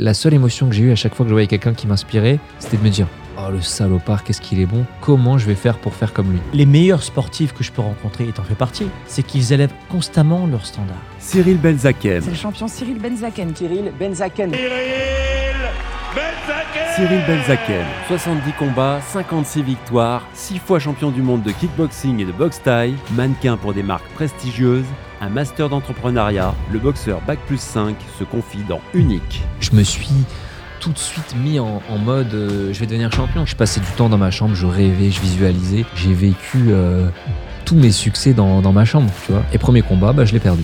La seule émotion que j'ai eue à chaque fois que je voyais quelqu'un qui m'inspirait, c'était de me dire Oh le salopard, qu'est-ce qu'il est bon Comment je vais faire pour faire comme lui Les meilleurs sportifs que je peux rencontrer, et t'en fais partie, c'est qu'ils élèvent constamment leurs standards. Cyril Benzaken. C'est le champion Cyril Benzaken. Cyril Benzaken. Cyril Benzaken. 70 combats, 56 victoires, 6 fois champion du monde de kickboxing et de boxe taille, mannequin pour des marques prestigieuses, un master d'entrepreneuriat, le boxeur Bac plus 5 se confie dans Unique. Je me suis tout de suite mis en, en mode euh, je vais devenir champion. Je passais du temps dans ma chambre, je rêvais, je visualisais. J'ai vécu euh, tous mes succès dans, dans ma chambre, tu vois. Et premier combat, bah, je l'ai perdu.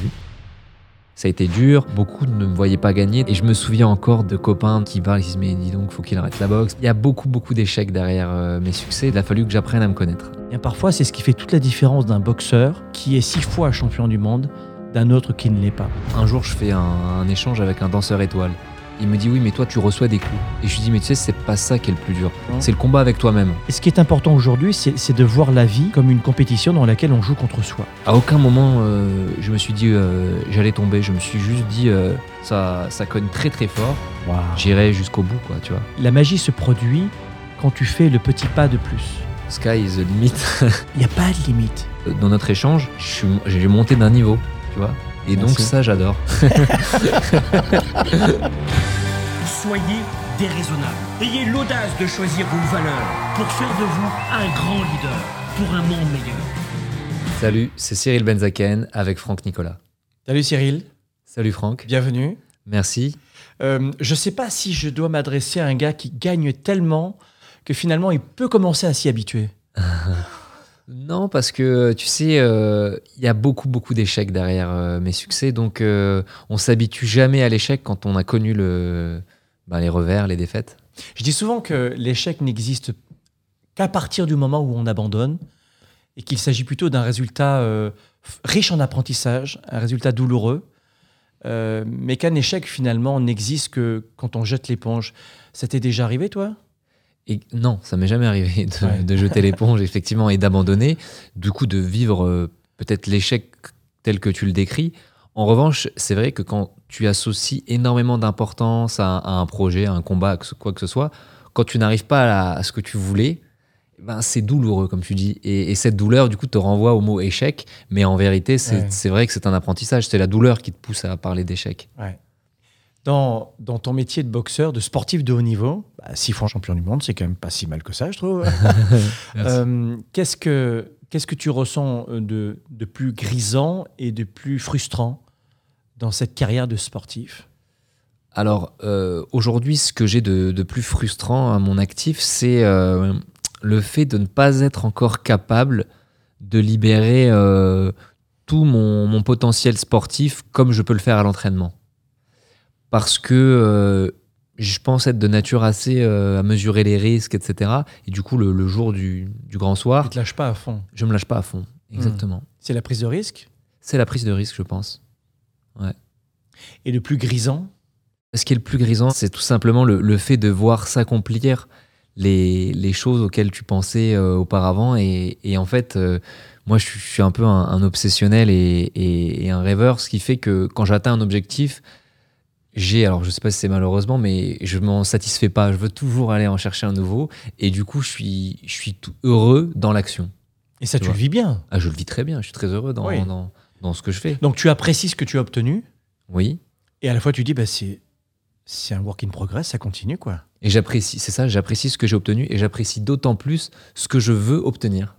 Ça a été dur, beaucoup ne me voyaient pas gagner. Et je me souviens encore de copains qui parlent, qui disent Mais dis donc, faut qu'il arrête la boxe. Il y a beaucoup, beaucoup d'échecs derrière euh, mes succès. Il a fallu que j'apprenne à me connaître. Et parfois, c'est ce qui fait toute la différence d'un boxeur qui est six fois champion du monde d'un autre qui ne l'est pas. Un jour, je fais un, un échange avec un danseur étoile. Il me dit oui mais toi tu reçois des coups. Et je lui dis mais tu sais c'est pas ça qui est le plus dur. C'est le combat avec toi-même. Et ce qui est important aujourd'hui, c'est de voir la vie comme une compétition dans laquelle on joue contre soi. À aucun moment euh, je me suis dit euh, j'allais tomber. Je me suis juste dit euh, ça, ça cogne très très fort. J'irai jusqu'au bout quoi tu vois. La magie se produit quand tu fais le petit pas de plus. Sky is the limit. Il n'y a pas de limite. Dans notre échange j'ai monté d'un niveau tu vois. Et donc ça j'adore. Soyez déraisonnable. Ayez l'audace de choisir vos valeurs pour faire de vous un grand leader pour un monde meilleur. Salut c'est Cyril Benzaken avec Franck Nicolas. Salut Cyril, Salut Franck. bienvenue. Merci. Euh, je ne sais pas si je dois m'adresser à un gars qui gagne tellement que finalement il peut commencer à s'y habituer. Non, parce que tu sais, euh, il y a beaucoup, beaucoup d'échecs derrière euh, mes succès. Donc, euh, on s'habitue jamais à l'échec quand on a connu le, bah, les revers, les défaites. Je dis souvent que l'échec n'existe qu'à partir du moment où on abandonne et qu'il s'agit plutôt d'un résultat euh, riche en apprentissage, un résultat douloureux, mais qu'un échec finalement n'existe que quand on jette l'éponge. Ça t'est déjà arrivé toi? Et non, ça m'est jamais arrivé de, Ouais. de jeter l'éponge, effectivement, et d'abandonner. Du coup, de vivre euh, peut-être l'échec tel que tu le décris. En revanche, c'est vrai que quand tu associes énormément d'importance à, à un projet, à un combat, ce- quoi que ce soit, quand tu n'arrives pas à, la- à ce que tu voulais, ben, c'est douloureux, comme tu dis. Et, et cette douleur, du coup, te renvoie au mot échec. Mais en vérité, c'est Ouais. c'est vrai que c'est un apprentissage. C'est la douleur qui te pousse à parler d'échec. Dans, dans ton métier de boxeur, de sportif de haut niveau, bah, six fois champion du monde, c'est quand même pas si mal que ça, je trouve. Euh, Qu'est-ce que qu'est-ce que tu ressens euh, de, de plus grisant et de plus frustrant dans cette carrière de sportif? Alors, euh, aujourd'hui, ce que j'ai de, de plus frustrant à mon actif, c'est euh, le fait de ne pas être encore capable de libérer tout mon, mon potentiel sportif comme je peux le faire à l'entraînement. Parce que euh, je pense être de nature assez euh, à mesurer les risques, etc. Et du coup, le, le jour du, du grand Tu soir, te lâches pas à fond. je me lâche pas à fond. Exactement. C'est la prise de risque? C'est la prise de risque, je pense. Et le plus grisant, Ce qui est le plus grisant, c'est tout simplement le, le fait de voir s'accomplir les, les choses auxquelles tu pensais euh, auparavant. Et, et en fait, euh, moi, je, suis- je suis un peu un, un obsessionnel et, et- et un rêveur, ce qui fait que quand j'atteins un objectif, j'ai, alors je sais pas si c'est malheureusement, mais je m'en satisfais pas. Je veux toujours aller en chercher un nouveau. Et du coup, je suis, je suis tout heureux dans l'action. et ça Tu le vis bien. Ah, je le vis très bien. Je suis très heureux dans, Oui. dans, dans ce que je fais. Donc tu apprécies ce que tu as obtenu Oui. et à la fois tu dis bah, c'est c'est un work in progress, ça continue quoi. Et j'apprécie, c'est ça, j'apprécie ce que j'ai obtenu et j'apprécie d'autant plus ce que je veux obtenir.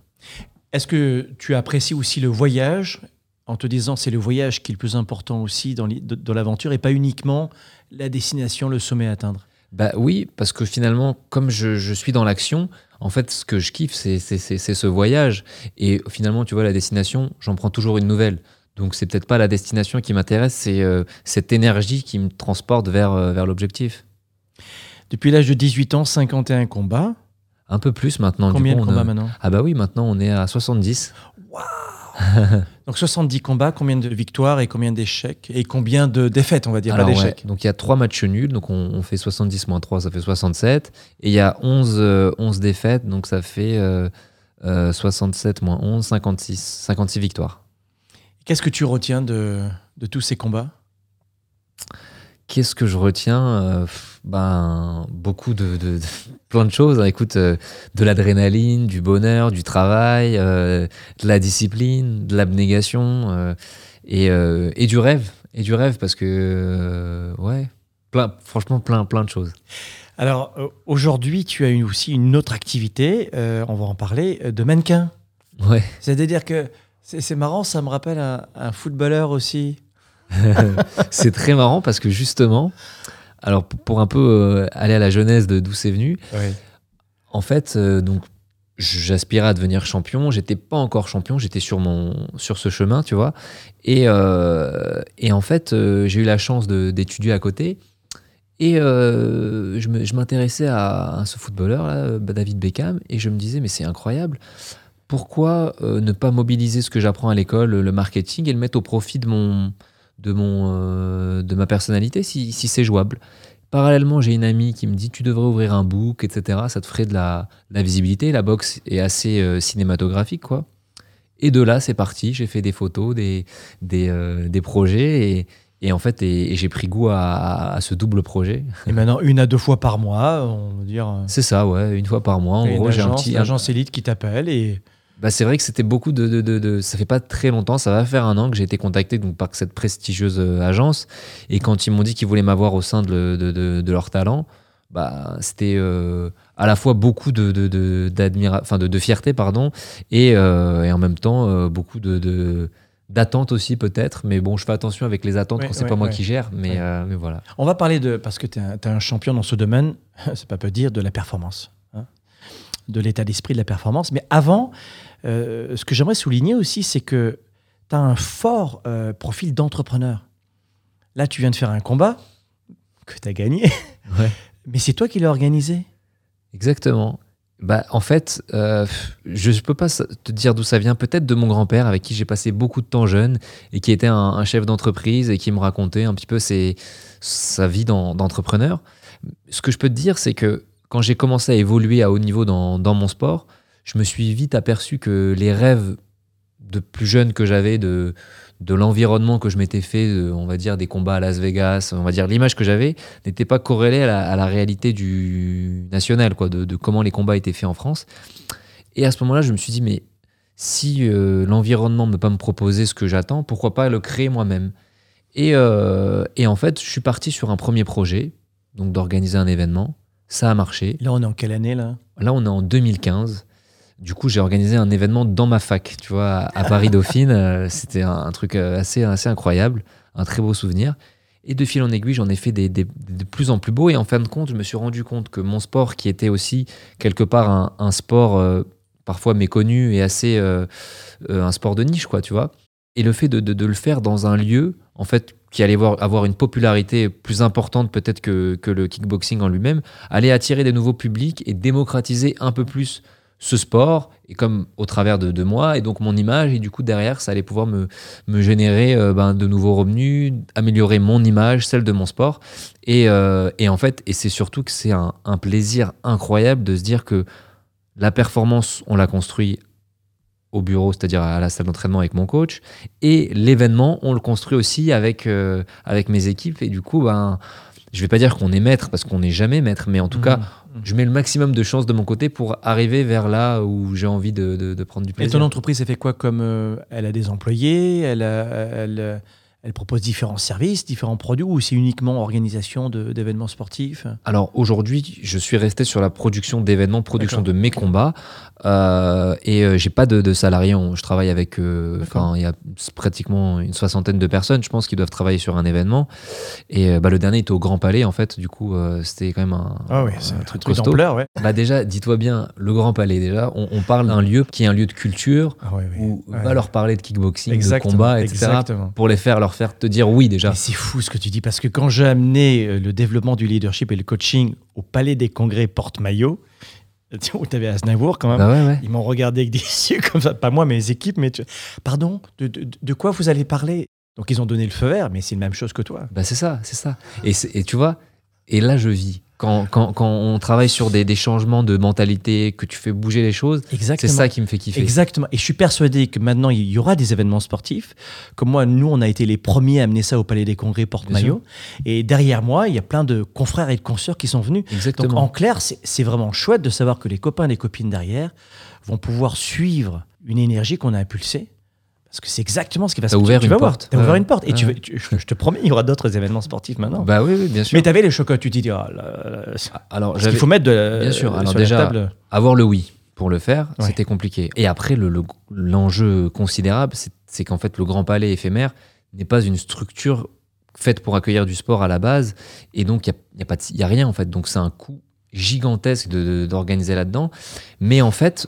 Est-ce que tu apprécies aussi le voyage en te disant c'est le voyage qui est le plus important aussi dans l'aventure et pas uniquement la destination, le sommet à atteindre Bah oui, parce que finalement, comme je, je suis dans l'action, en fait, ce que je kiffe, c'est, ce voyage. Et finalement, tu vois, la destination, j'en prends toujours une nouvelle. Donc, c'est peut-être pas la destination qui m'intéresse, c'est euh, cette énergie qui me transporte vers, euh, vers l'objectif. Depuis l'âge de 18 ans, 51 combats. Un peu plus maintenant. du Combien coup, de combats a- maintenant? Ah bah oui, maintenant on est à 70. Donc 70 combats, combien de victoires et combien d'échecs Et combien de défaites, on va dire, Alors, pas ouais, d'échecs donc il y a trois matchs nuls, donc on, on fait 70 moins 3, ça fait 67. Et il y a 11, euh, 11 défaites, donc ça fait euh, euh, 67 moins 11, 56, 56 victoires. Qu'est-ce que tu retiens de, de tous ces combats? Qu'est-ce que je retiens Euh, Ben, beaucoup de, de- de- plein de choses. hein. Écoute, euh, de l'adrénaline, du bonheur, du travail, euh, de la discipline, de l'abnégation et, et du rêve. Et du rêve parce que, ouais, plein, franchement, plein, plein de choses. Alors, aujourd'hui, tu as eu aussi une autre activité, euh, on va en parler, de mannequin. Ouais. C'est-à-dire que c'est c'est marrant, ça me rappelle un, un footballeur aussi. c'est très marrant parce que justement, alors pour, un peu euh, aller à la jeunesse de d'où c'est venu, en fait, euh, donc j'aspirais à devenir champion. J'étais pas encore champion, j'étais sur mon sur ce chemin, tu vois. Et, euh, et en fait, euh, j'ai eu la chance d'étudier à côté. Et euh, je m'intéressais à, à ce footballeur, là, euh, David Beckham, et je me disais, mais c'est incroyable. Pourquoi ne pas mobiliser ce que j'apprends à l'école, le marketing, et le mettre au profit de, mon, de, mon, euh, de ma personnalité si, si c'est jouable Parallèlement, j'ai une amie qui me dit tu devrais ouvrir un book, etc. Ça te ferait de la, de la visibilité. La boxe est assez euh, cinématographique, quoi. Et de là, c'est parti. J'ai fait des photos, des, des, euh, des projets, et, et en fait, et, et j'ai pris goût à, à ce double projet. Et maintenant, une à deux fois par mois, on va dire. C'est ça, ouais, une fois par mois. En gros, j'ai un petit. une agence élite qui t'appelle et Bah, c'est vrai que c'était beaucoup de, de, de- de- Ça fait pas très longtemps, ça va faire un an que j'ai été contacté donc, par cette prestigieuse euh, agence. Et quand ils m'ont dit qu'ils voulaient m'avoir au sein de, le- de, de- de leur talent, bah, c'était euh, à la fois beaucoup de, de, enfin, de, de fierté pardon, et, euh, et en même temps euh, beaucoup de. d'attente aussi peut-être mais bon je fais attention avec les attentes Ouais, quand c'est ouais, pas moi ouais. qui gère mais, euh, mais voilà On va parler de, parce que tu es, un champion dans ce domaine, c'est pas peu dire, de la performance, hein, de l'état d'esprit de la performance. Mais avant, euh, ce que j'aimerais souligner aussi, c'est que tu as un fort euh, profil d'entrepreneur. Là, tu viens de faire un combat que tu as gagné, Ouais. mais c'est toi qui l'as organisé. Exactement. Bah, en fait, euh, je ne peux pas te dire d'où ça vient. Peut-être de mon grand-père, avec qui j'ai passé beaucoup de temps jeune, et qui était un, un chef d'entreprise, et qui me racontait un petit peu ses- sa vie d'en- d'entrepreneur. Ce que je peux te dire, c'est que quand j'ai commencé à évoluer à haut niveau dans, dans mon sport, je me suis vite aperçu que les rêves de plus jeune que j'avais, de, de l'environnement que je m'étais fait, de, on va dire des combats à Las Vegas, on va dire l'image que j'avais, n'était pas corrélée à la, à la réalité du national, quoi, de, de comment les combats étaient faits en France. Et à ce moment-là, je me suis dit, mais si euh, l'environnement ne peut pas me proposer ce que j'attends, pourquoi pas le créer moi-même? Et, euh, et en fait, je suis parti sur un premier projet, donc d'organiser un événement. Ça a marché. Là, on est en quelle année là? Là, on est en 2015. Du coup, j'ai organisé un événement dans ma fac, tu vois, à Paris Dauphine. Euh, C'était un, truc euh, assez, assez incroyable, un très beau souvenir. Et de fil en aiguille, j'en ai fait des, des- de plus en plus beaux. Et en fin de compte, je me suis rendu compte que mon sport, qui était aussi quelque part un, sport euh, parfois méconnu et assez un sport de niche, quoi, tu vois. Et le fait de, de- de le faire dans un lieu, en fait, qui allait voir- avoir une popularité plus importante peut-être que, que le kickboxing en lui-même, allait attirer des nouveaux publics et démocratiser un peu plus ce sport, et comme au travers de, de moi, et donc mon image, et du coup derrière, ça allait pouvoir me, me générer euh, ben, de nouveaux revenus, améliorer mon image, celle de mon sport. Et, euh, et en fait, et c'est surtout que c'est un, plaisir incroyable de se dire que la performance, on l'a construit au bureau, c'est-à-dire à la salle d'entraînement avec mon coach, et l'événement, on le construit aussi avec, euh, avec mes équipes, et du coup, ben, je vais pas dire qu'on est maître, parce qu'on n'est jamais maître, mais en tout cas, Mmh. je mets le maximum de chances de mon côté pour arriver vers là où j'ai envie de, de- de prendre du Et plaisir. ton entreprise, elle fait quoi comme euh, Elle a des employés, elle, a- elle, euh, elle propose différents services, différents produits, ou c'est uniquement organisation d'événements sportifs? Alors aujourd'hui, je suis resté sur la production d'événements, production de mes combats, euh, et euh, j'ai pas de, de salariés. On- je travaille avec, euh, enfin, il y a pratiquement une soixantaine de personnes, je pense, qui doivent travailler sur un événement. Et euh, bah, le dernier était au Grand Palais, en fait. Du coup, c'était quand même un, Ah oui, un un truc, truc d'ampleur, ouais. Bah déjà, dis-toi bien, le Grand Palais. Déjà, on, on parle d'un lieu qui est un lieu de culture Ah oui. où Ouais. va leur parler de kickboxing, Exactement, de combat, etc. exactement. Pour les faire, leur faire te dire oui déjà. C'est fou ce que tu dis, parce que quand j'ai amené le développement du leadership et le coaching au Palais des Congrès Porte-Maillot, où tu avais Aznavour quand même, Bah ouais, ouais. ils m'ont regardé avec des yeux comme ça, pas moi, mes équipes, mais tu- pardon, de, de- de quoi vous allez parler? Donc ils ont donné le feu vert, mais c'est la même chose que toi. Bah c'est ça, c'est ça. Et, et tu vois, et là je vis. Quand, quand, quand on travaille sur des, des changements de mentalité, que tu fais bouger les choses, c'est ça qui me fait kiffer. Exactement. Et je suis persuadé que maintenant, il y aura des événements sportifs. Comme moi, nous, on a été les premiers à amener ça au Palais des Congrès Porte-Maillot. Et derrière moi, il y a plein de confrères et de consoeurs qui sont venus. Donc, Exactement. en clair, c'est vraiment chouette de savoir que les copains et les copines derrière vont pouvoir suivre une énergie qu'on a impulsée. Parce que c'est exactement ce qui va se ouvert tu vas voir. porte. T'as ouvert une porte. Et tu Ouais. veux- tu- je je te promets, il y aura d'autres événements sportifs maintenant. Bah oui, oui, bien sûr. Mais t'avais les chocolats, tu te dis, ah, là, là, Alors, qu'il faut mettre de la- Bien sûr. sur Alors la déjà, table. avoir le oui pour le faire, Ouais. c'était compliqué. Et après, le- le- l'enjeu considérable, c'est qu'en fait, le Grand Palais éphémère n'est pas une structure faite pour accueillir du sport à la base. Et donc, il n'y a, y a pas de- y a rien, en fait. Donc, c'est un coût gigantesque de- de- d'organiser là-dedans. Mais en fait,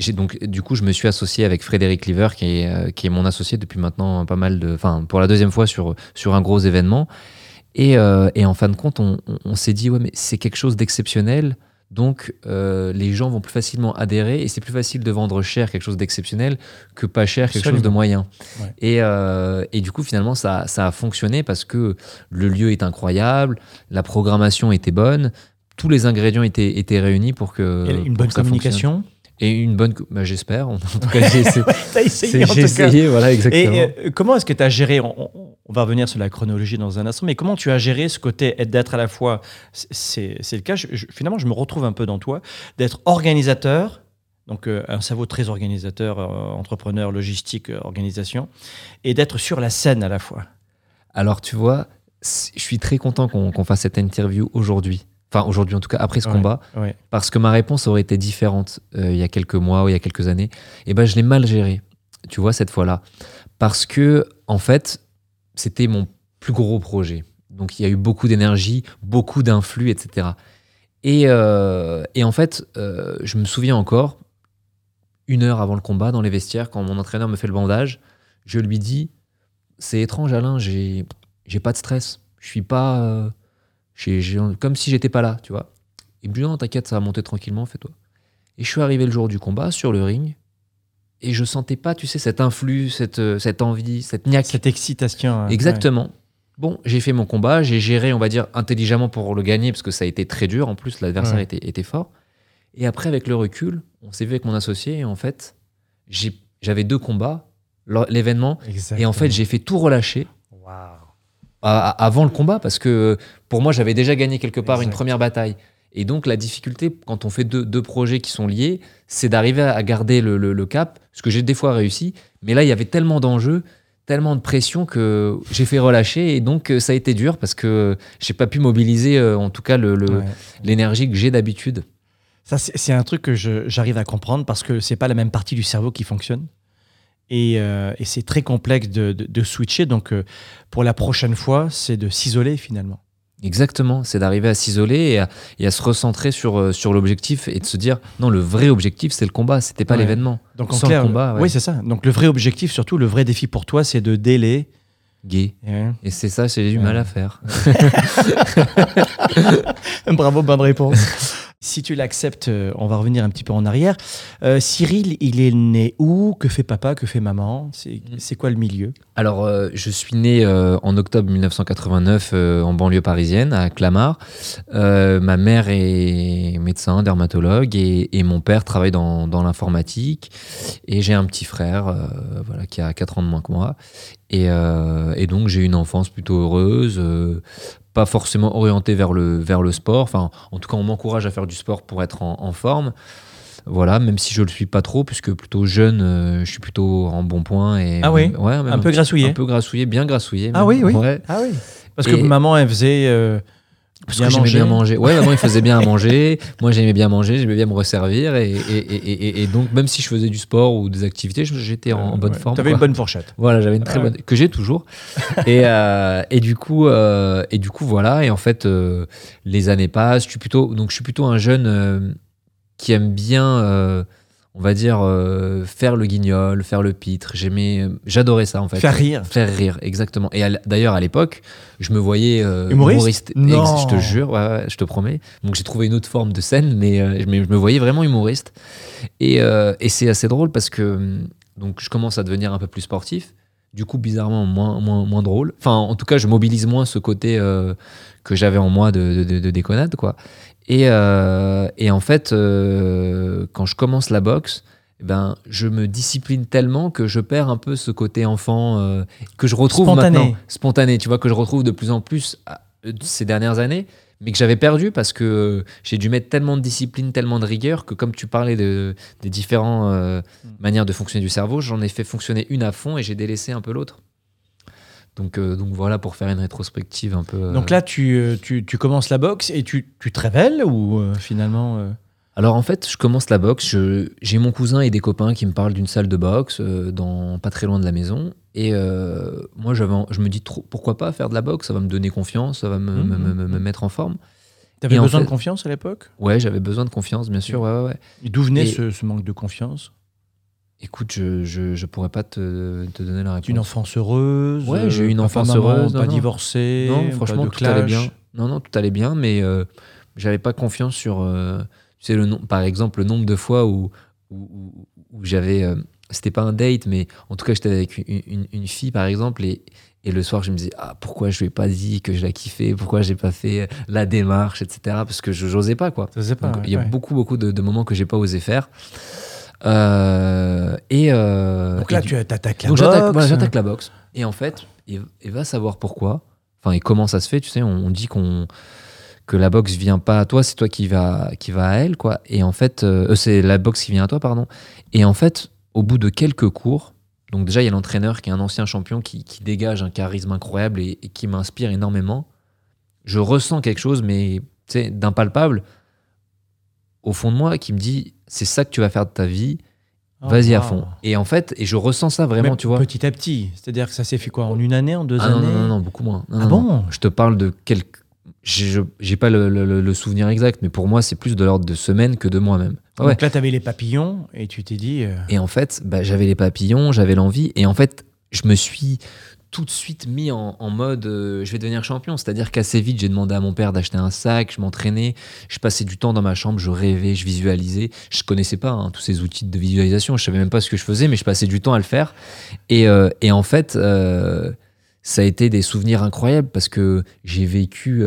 j'ai donc, du coup, je me suis associé avec Frédéric Liver, qui est, euh, qui est mon associé depuis maintenant pas mal de. Enfin, pour la deuxième fois sur, sur un gros événement. Et, euh, et en fin de compte, on, on- on s'est dit, ouais, mais c'est quelque chose d'exceptionnel. Donc, euh, les gens vont plus facilement adhérer et c'est plus facile de vendre cher quelque chose d'exceptionnel que pas cher quelque chose de moyen. Ouais. Et, euh, et du coup, finalement, ça, ça a fonctionné parce que le lieu est incroyable, la programmation était bonne, tous les ingrédients étaient, étaient réunis pour que. Et une bonne que ça fonctionne. Et une bonne. bah, J'espère. En tout cas, j'ai essayé. Essayé, en cas. essayé, voilà, exactement. Et euh, comment est-ce que tu as géré, on, on- on va revenir sur la chronologie dans un instant, mais comment tu as géré ce côté d'être à la fois, c'est le cas, je- je- finalement je me retrouve un peu dans toi, d'être organisateur, donc euh, un cerveau très organisateur, euh, entrepreneur, logistique, euh, organisation, et d'être sur la scène à la fois. Alors, tu vois, je suis très content qu'on qu'on fasse cette interview aujourd'hui. Enfin, aujourd'hui, en tout cas, après ce Ouais. combat. Ouais. Parce que ma réponse aurait été différente euh, il y a quelques mois ou il y a quelques années. Et ben, je l'ai mal géré, tu vois, cette fois-là. Parce que, en fait, c'était mon plus gros projet. Donc, il y a eu beaucoup d'énergie, beaucoup d'influx, etc. Et, euh, et en fait, euh, je me souviens encore, une heure avant le combat, dans les vestiaires, quand mon entraîneur me fait le bandage, je lui dis C'est étrange, Alain, j'ai j'ai pas de stress. Je suis pas. Comme si j'étais pas là, tu vois. Me dit non, t'inquiète, ça va monter tranquillement, fais-toi. Et je suis arrivé le jour du combat sur le ring et je sentais pas, tu sais, cet influx, cette, euh, cette envie, cette niaque. Cette excitation. Exactement. Bon, j'ai fait mon combat, j'ai géré, on va dire, intelligemment pour le gagner parce que ça a été très dur. En plus, l'adversaire Ouais. était, était fort. Et après, avec le recul, on s'est vu avec mon associé et en fait, j'ai- j'avais deux combats, l'événement, et en fait, j'ai fait tout relâcher Waouh. Avant le combat parce que pour moi j'avais déjà gagné quelque part une première bataille. Et donc la difficulté quand on fait deux, deux projets qui sont liés c'est d'arriver à garder le, le- le cap ce que j'ai des fois réussi. Mais là il y avait tellement d'enjeux tellement de pression que j'ai fait relâcher. Et donc euh, ça a été dur parce que j'ai pas pu mobiliser euh, en tout cas le- le- Ouais. l'énergie que j'ai d'habitude. Ça, c'est un truc que j'arrive à comprendre parce que c'est pas la même partie du cerveau qui fonctionne. Et, euh, et c'est très complexe de, de- de switcher. Donc, euh, pour la prochaine fois, c'est de s'isoler finalement. Exactement, c'est d'arriver à s'isoler et à, et à se recentrer sur, euh, sur l'objectif et de se dire non, le vrai objectif c'est le combat, c'était pas Ouais. l'événement. Donc, en Sans clair, le combat, ouais. oui, c'est ça. Donc, le vrai objectif, surtout, le vrai défi pour toi, c'est de délai. Gay. Et c'est ça, j'ai du mal à faire. Bravo, bonne réponse. si tu l'acceptes, euh, on va revenir un petit peu en arrière. Euh, Cyril, il est né où? Que fait papa? Que fait maman? C'est Mm. quoi le milieu? Alors, euh, je suis né euh, en octobre 1989 euh, en banlieue parisienne, à Clamart. Ma mère est médecin, dermatologue, et, et mon père travaille dans, dans l'informatique. Et j'ai un petit frère voilà, qui a 4 ans de moins que moi. Et, euh, et donc, j'ai une enfance plutôt heureuse, euh, pas forcément orientée vers le, vers le sport. Enfin, en tout cas, on m'encourage à faire du sport pour être en, en forme. Voilà, même si je le suis pas trop, puisque plutôt jeune, euh, je suis plutôt en bon point. Et, Ah oui? Ouais, Un peu grassouillé? Un peu grassouillé, bien grassouillé. Ah même. oui, oui. Ouais. Ah oui. Parce Et- que maman, elle faisait. Parce bien que j'aimais manger. bien manger. Ouais, maman, il faisait bien à manger. Moi, j'aimais bien manger, j'aimais bien me resservir. Et, et, et, et- et donc, même si je faisais du sport ou des activités, j'étais en, bonne Ouais. forme. T'avais quoi. une bonne fourchette. Voilà, j'avais une très bonne que j'ai toujours. et, euh, et du coup, euh, et du coup, voilà. Et en fait, euh, les années passent. Je suis plutôt, donc, je suis plutôt un jeune qui aime bien, on va dire, euh, faire le guignol, faire le pitre. J'aimais, j'adorais ça en fait. Faire rire. Faire rire, exactement. Et d'ailleurs, à l'époque, je me voyais euh, Humoriste Non. Ex- Je te jure, ouais, ouais, je te promets. Donc j'ai trouvé une autre forme de scène, mais, euh, mais je me voyais vraiment humoriste. Et, euh, et c'est assez drôle parce que hum, donc je commence à devenir un peu plus sportif. du coup bizarrement moins, moins, moins drôle. Enfin, en tout cas, je mobilise moins ce côté euh, que j'avais en moi de, de, de déconnade, quoi. Et, euh, et en fait, euh, quand je commence la boxe, eh ben, je me discipline tellement que je perds un peu ce côté enfant euh, que je retrouve Spontané. maintenant. Spontané, tu vois, que je retrouve de plus en plus ces dernières années, mais que j'avais perdu parce que j'ai dû mettre tellement de discipline, tellement de rigueur que comme tu parlais de, des différentes Mm. manières de fonctionner du cerveau, j'en ai fait fonctionner une à fond et j'ai délaissé un peu l'autre. Donc, euh, donc voilà pour faire une rétrospective un peu. euh, Donc là, tu, euh, tu, tu commences la boxe et tu, tu te révèles ou euh, finalement. Alors en fait, je commence la boxe. J'ai mon cousin et des copains qui me parlent d'une salle de boxe dans pas très loin de la maison. Et moi, je me dis trop, pourquoi pas faire de la boxe? Ça va me donner confiance, ça va me, me- me- me mettre en forme. T'avais en besoin fait- de confiance à l'époque? Ouais, j'avais besoin de confiance, bien sûr. Ouais, ouais, ouais. Et D'où venait Et- ce, ce manque de confiance? Écoute, je, je, je pourrais pas te, te donner la réponse. Une enfance heureuse Ouais, j'ai eu une papa, enfance maman, heureuse, Pas non, non. franchement, tout allait bien. Non, non, tout allait bien, mais euh, j'avais pas confiance sur. euh, tu sais, le nom, par exemple, le nombre de fois où, où, j'avais. euh, c'était pas un date, mais en tout cas, j'étais avec une, une- une fille, par exemple, et, et le soir, je me disais, ah, pourquoi je lui ai pas dit que je la kiffais, pourquoi j'ai pas fait la démarche, etc. Parce que je n'osais pas, quoi. Ça faisait pas. Ouais, il y a ouais. beaucoup, beaucoup de, de moments que j'ai pas osé faire. Euh, et, euh, Donc là, et tu attaques la donc boxe. voilà, j'attaque la boxe. Et en fait, et, et va savoir pourquoi. Enfin, et comment ça se fait, tu sais, on, on dit qu'on que la boxe vient pas à toi, c'est toi qui va qui va à elle, quoi. Et en fait, euh, c'est la boxe qui vient à toi, pardon. Et en fait, au bout de quelques cours, donc déjà il y a l'entraîneur qui est un ancien champion qui, qui dégage un charisme incroyable et, et qui m'inspire énormément. Je ressens quelque chose, mais tu sais, d'impalpable au fond de moi, qui me dit c'est ça que tu vas faire de ta vie. Oh, Vas-y à wow. fond. Et en fait, et je ressens ça vraiment, Mais tu vois. Petit à petit. C'est-à-dire que ça s'est fait quoi En une année En deux Ah années non, non, non, beaucoup moins. Non, Ah non, bon? Non. Je te parle de quelques. J'ai pas le, le- le souvenir exact, mais pour moi, c'est plus de l'ordre de semaines que de mois même. Ah ouais. Donc là, tu avais les papillons et tu t'es dit. euh, Et en fait, bah, j'avais les papillons, j'avais l'envie, et en fait, je me suis tout de suite mis en, mode euh, je vais devenir champion. C'est-à-dire qu'assez vite, j'ai demandé à mon père d'acheter un sac, je m'entraînais, je passais du temps dans ma chambre, je rêvais, je visualisais. Je connaissais pas hein, tous ces outils de visualisation, je savais même pas ce que je faisais, mais je passais du temps à le faire. Et, euh, et en fait, euh, ça a été des souvenirs incroyables parce que j'ai vécu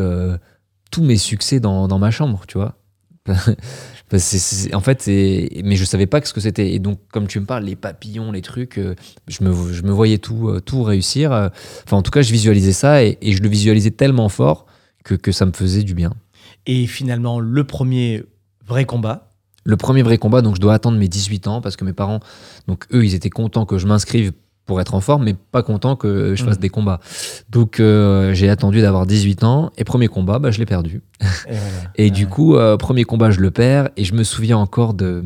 tous mes succès dans, dans ma chambre, tu vois. En fait, mais je savais pas ce que c'était. Et donc, comme tu me parles, les papillons, les trucs, euh, je, me, je me voyais tout, euh, tout réussir. euh. Enfin, en tout cas, je visualisais ça et, et je le visualisais tellement fort que, que ça me faisait du bien. Et finalement, le premier vrai combat. Le premier vrai combat, donc je dois attendre mes 18 ans parce que mes parents, donc eux, ils étaient contents que je m'inscrive pour être en forme, mais pas contents que je fasse Mhm. des combats. Donc, euh, j'ai attendu d'avoir 18 ans et premier combat, bah, je l'ai perdu. Et voilà. Et Ouais. du coup, euh, premier combat, je le perds. Et je me souviens encore de,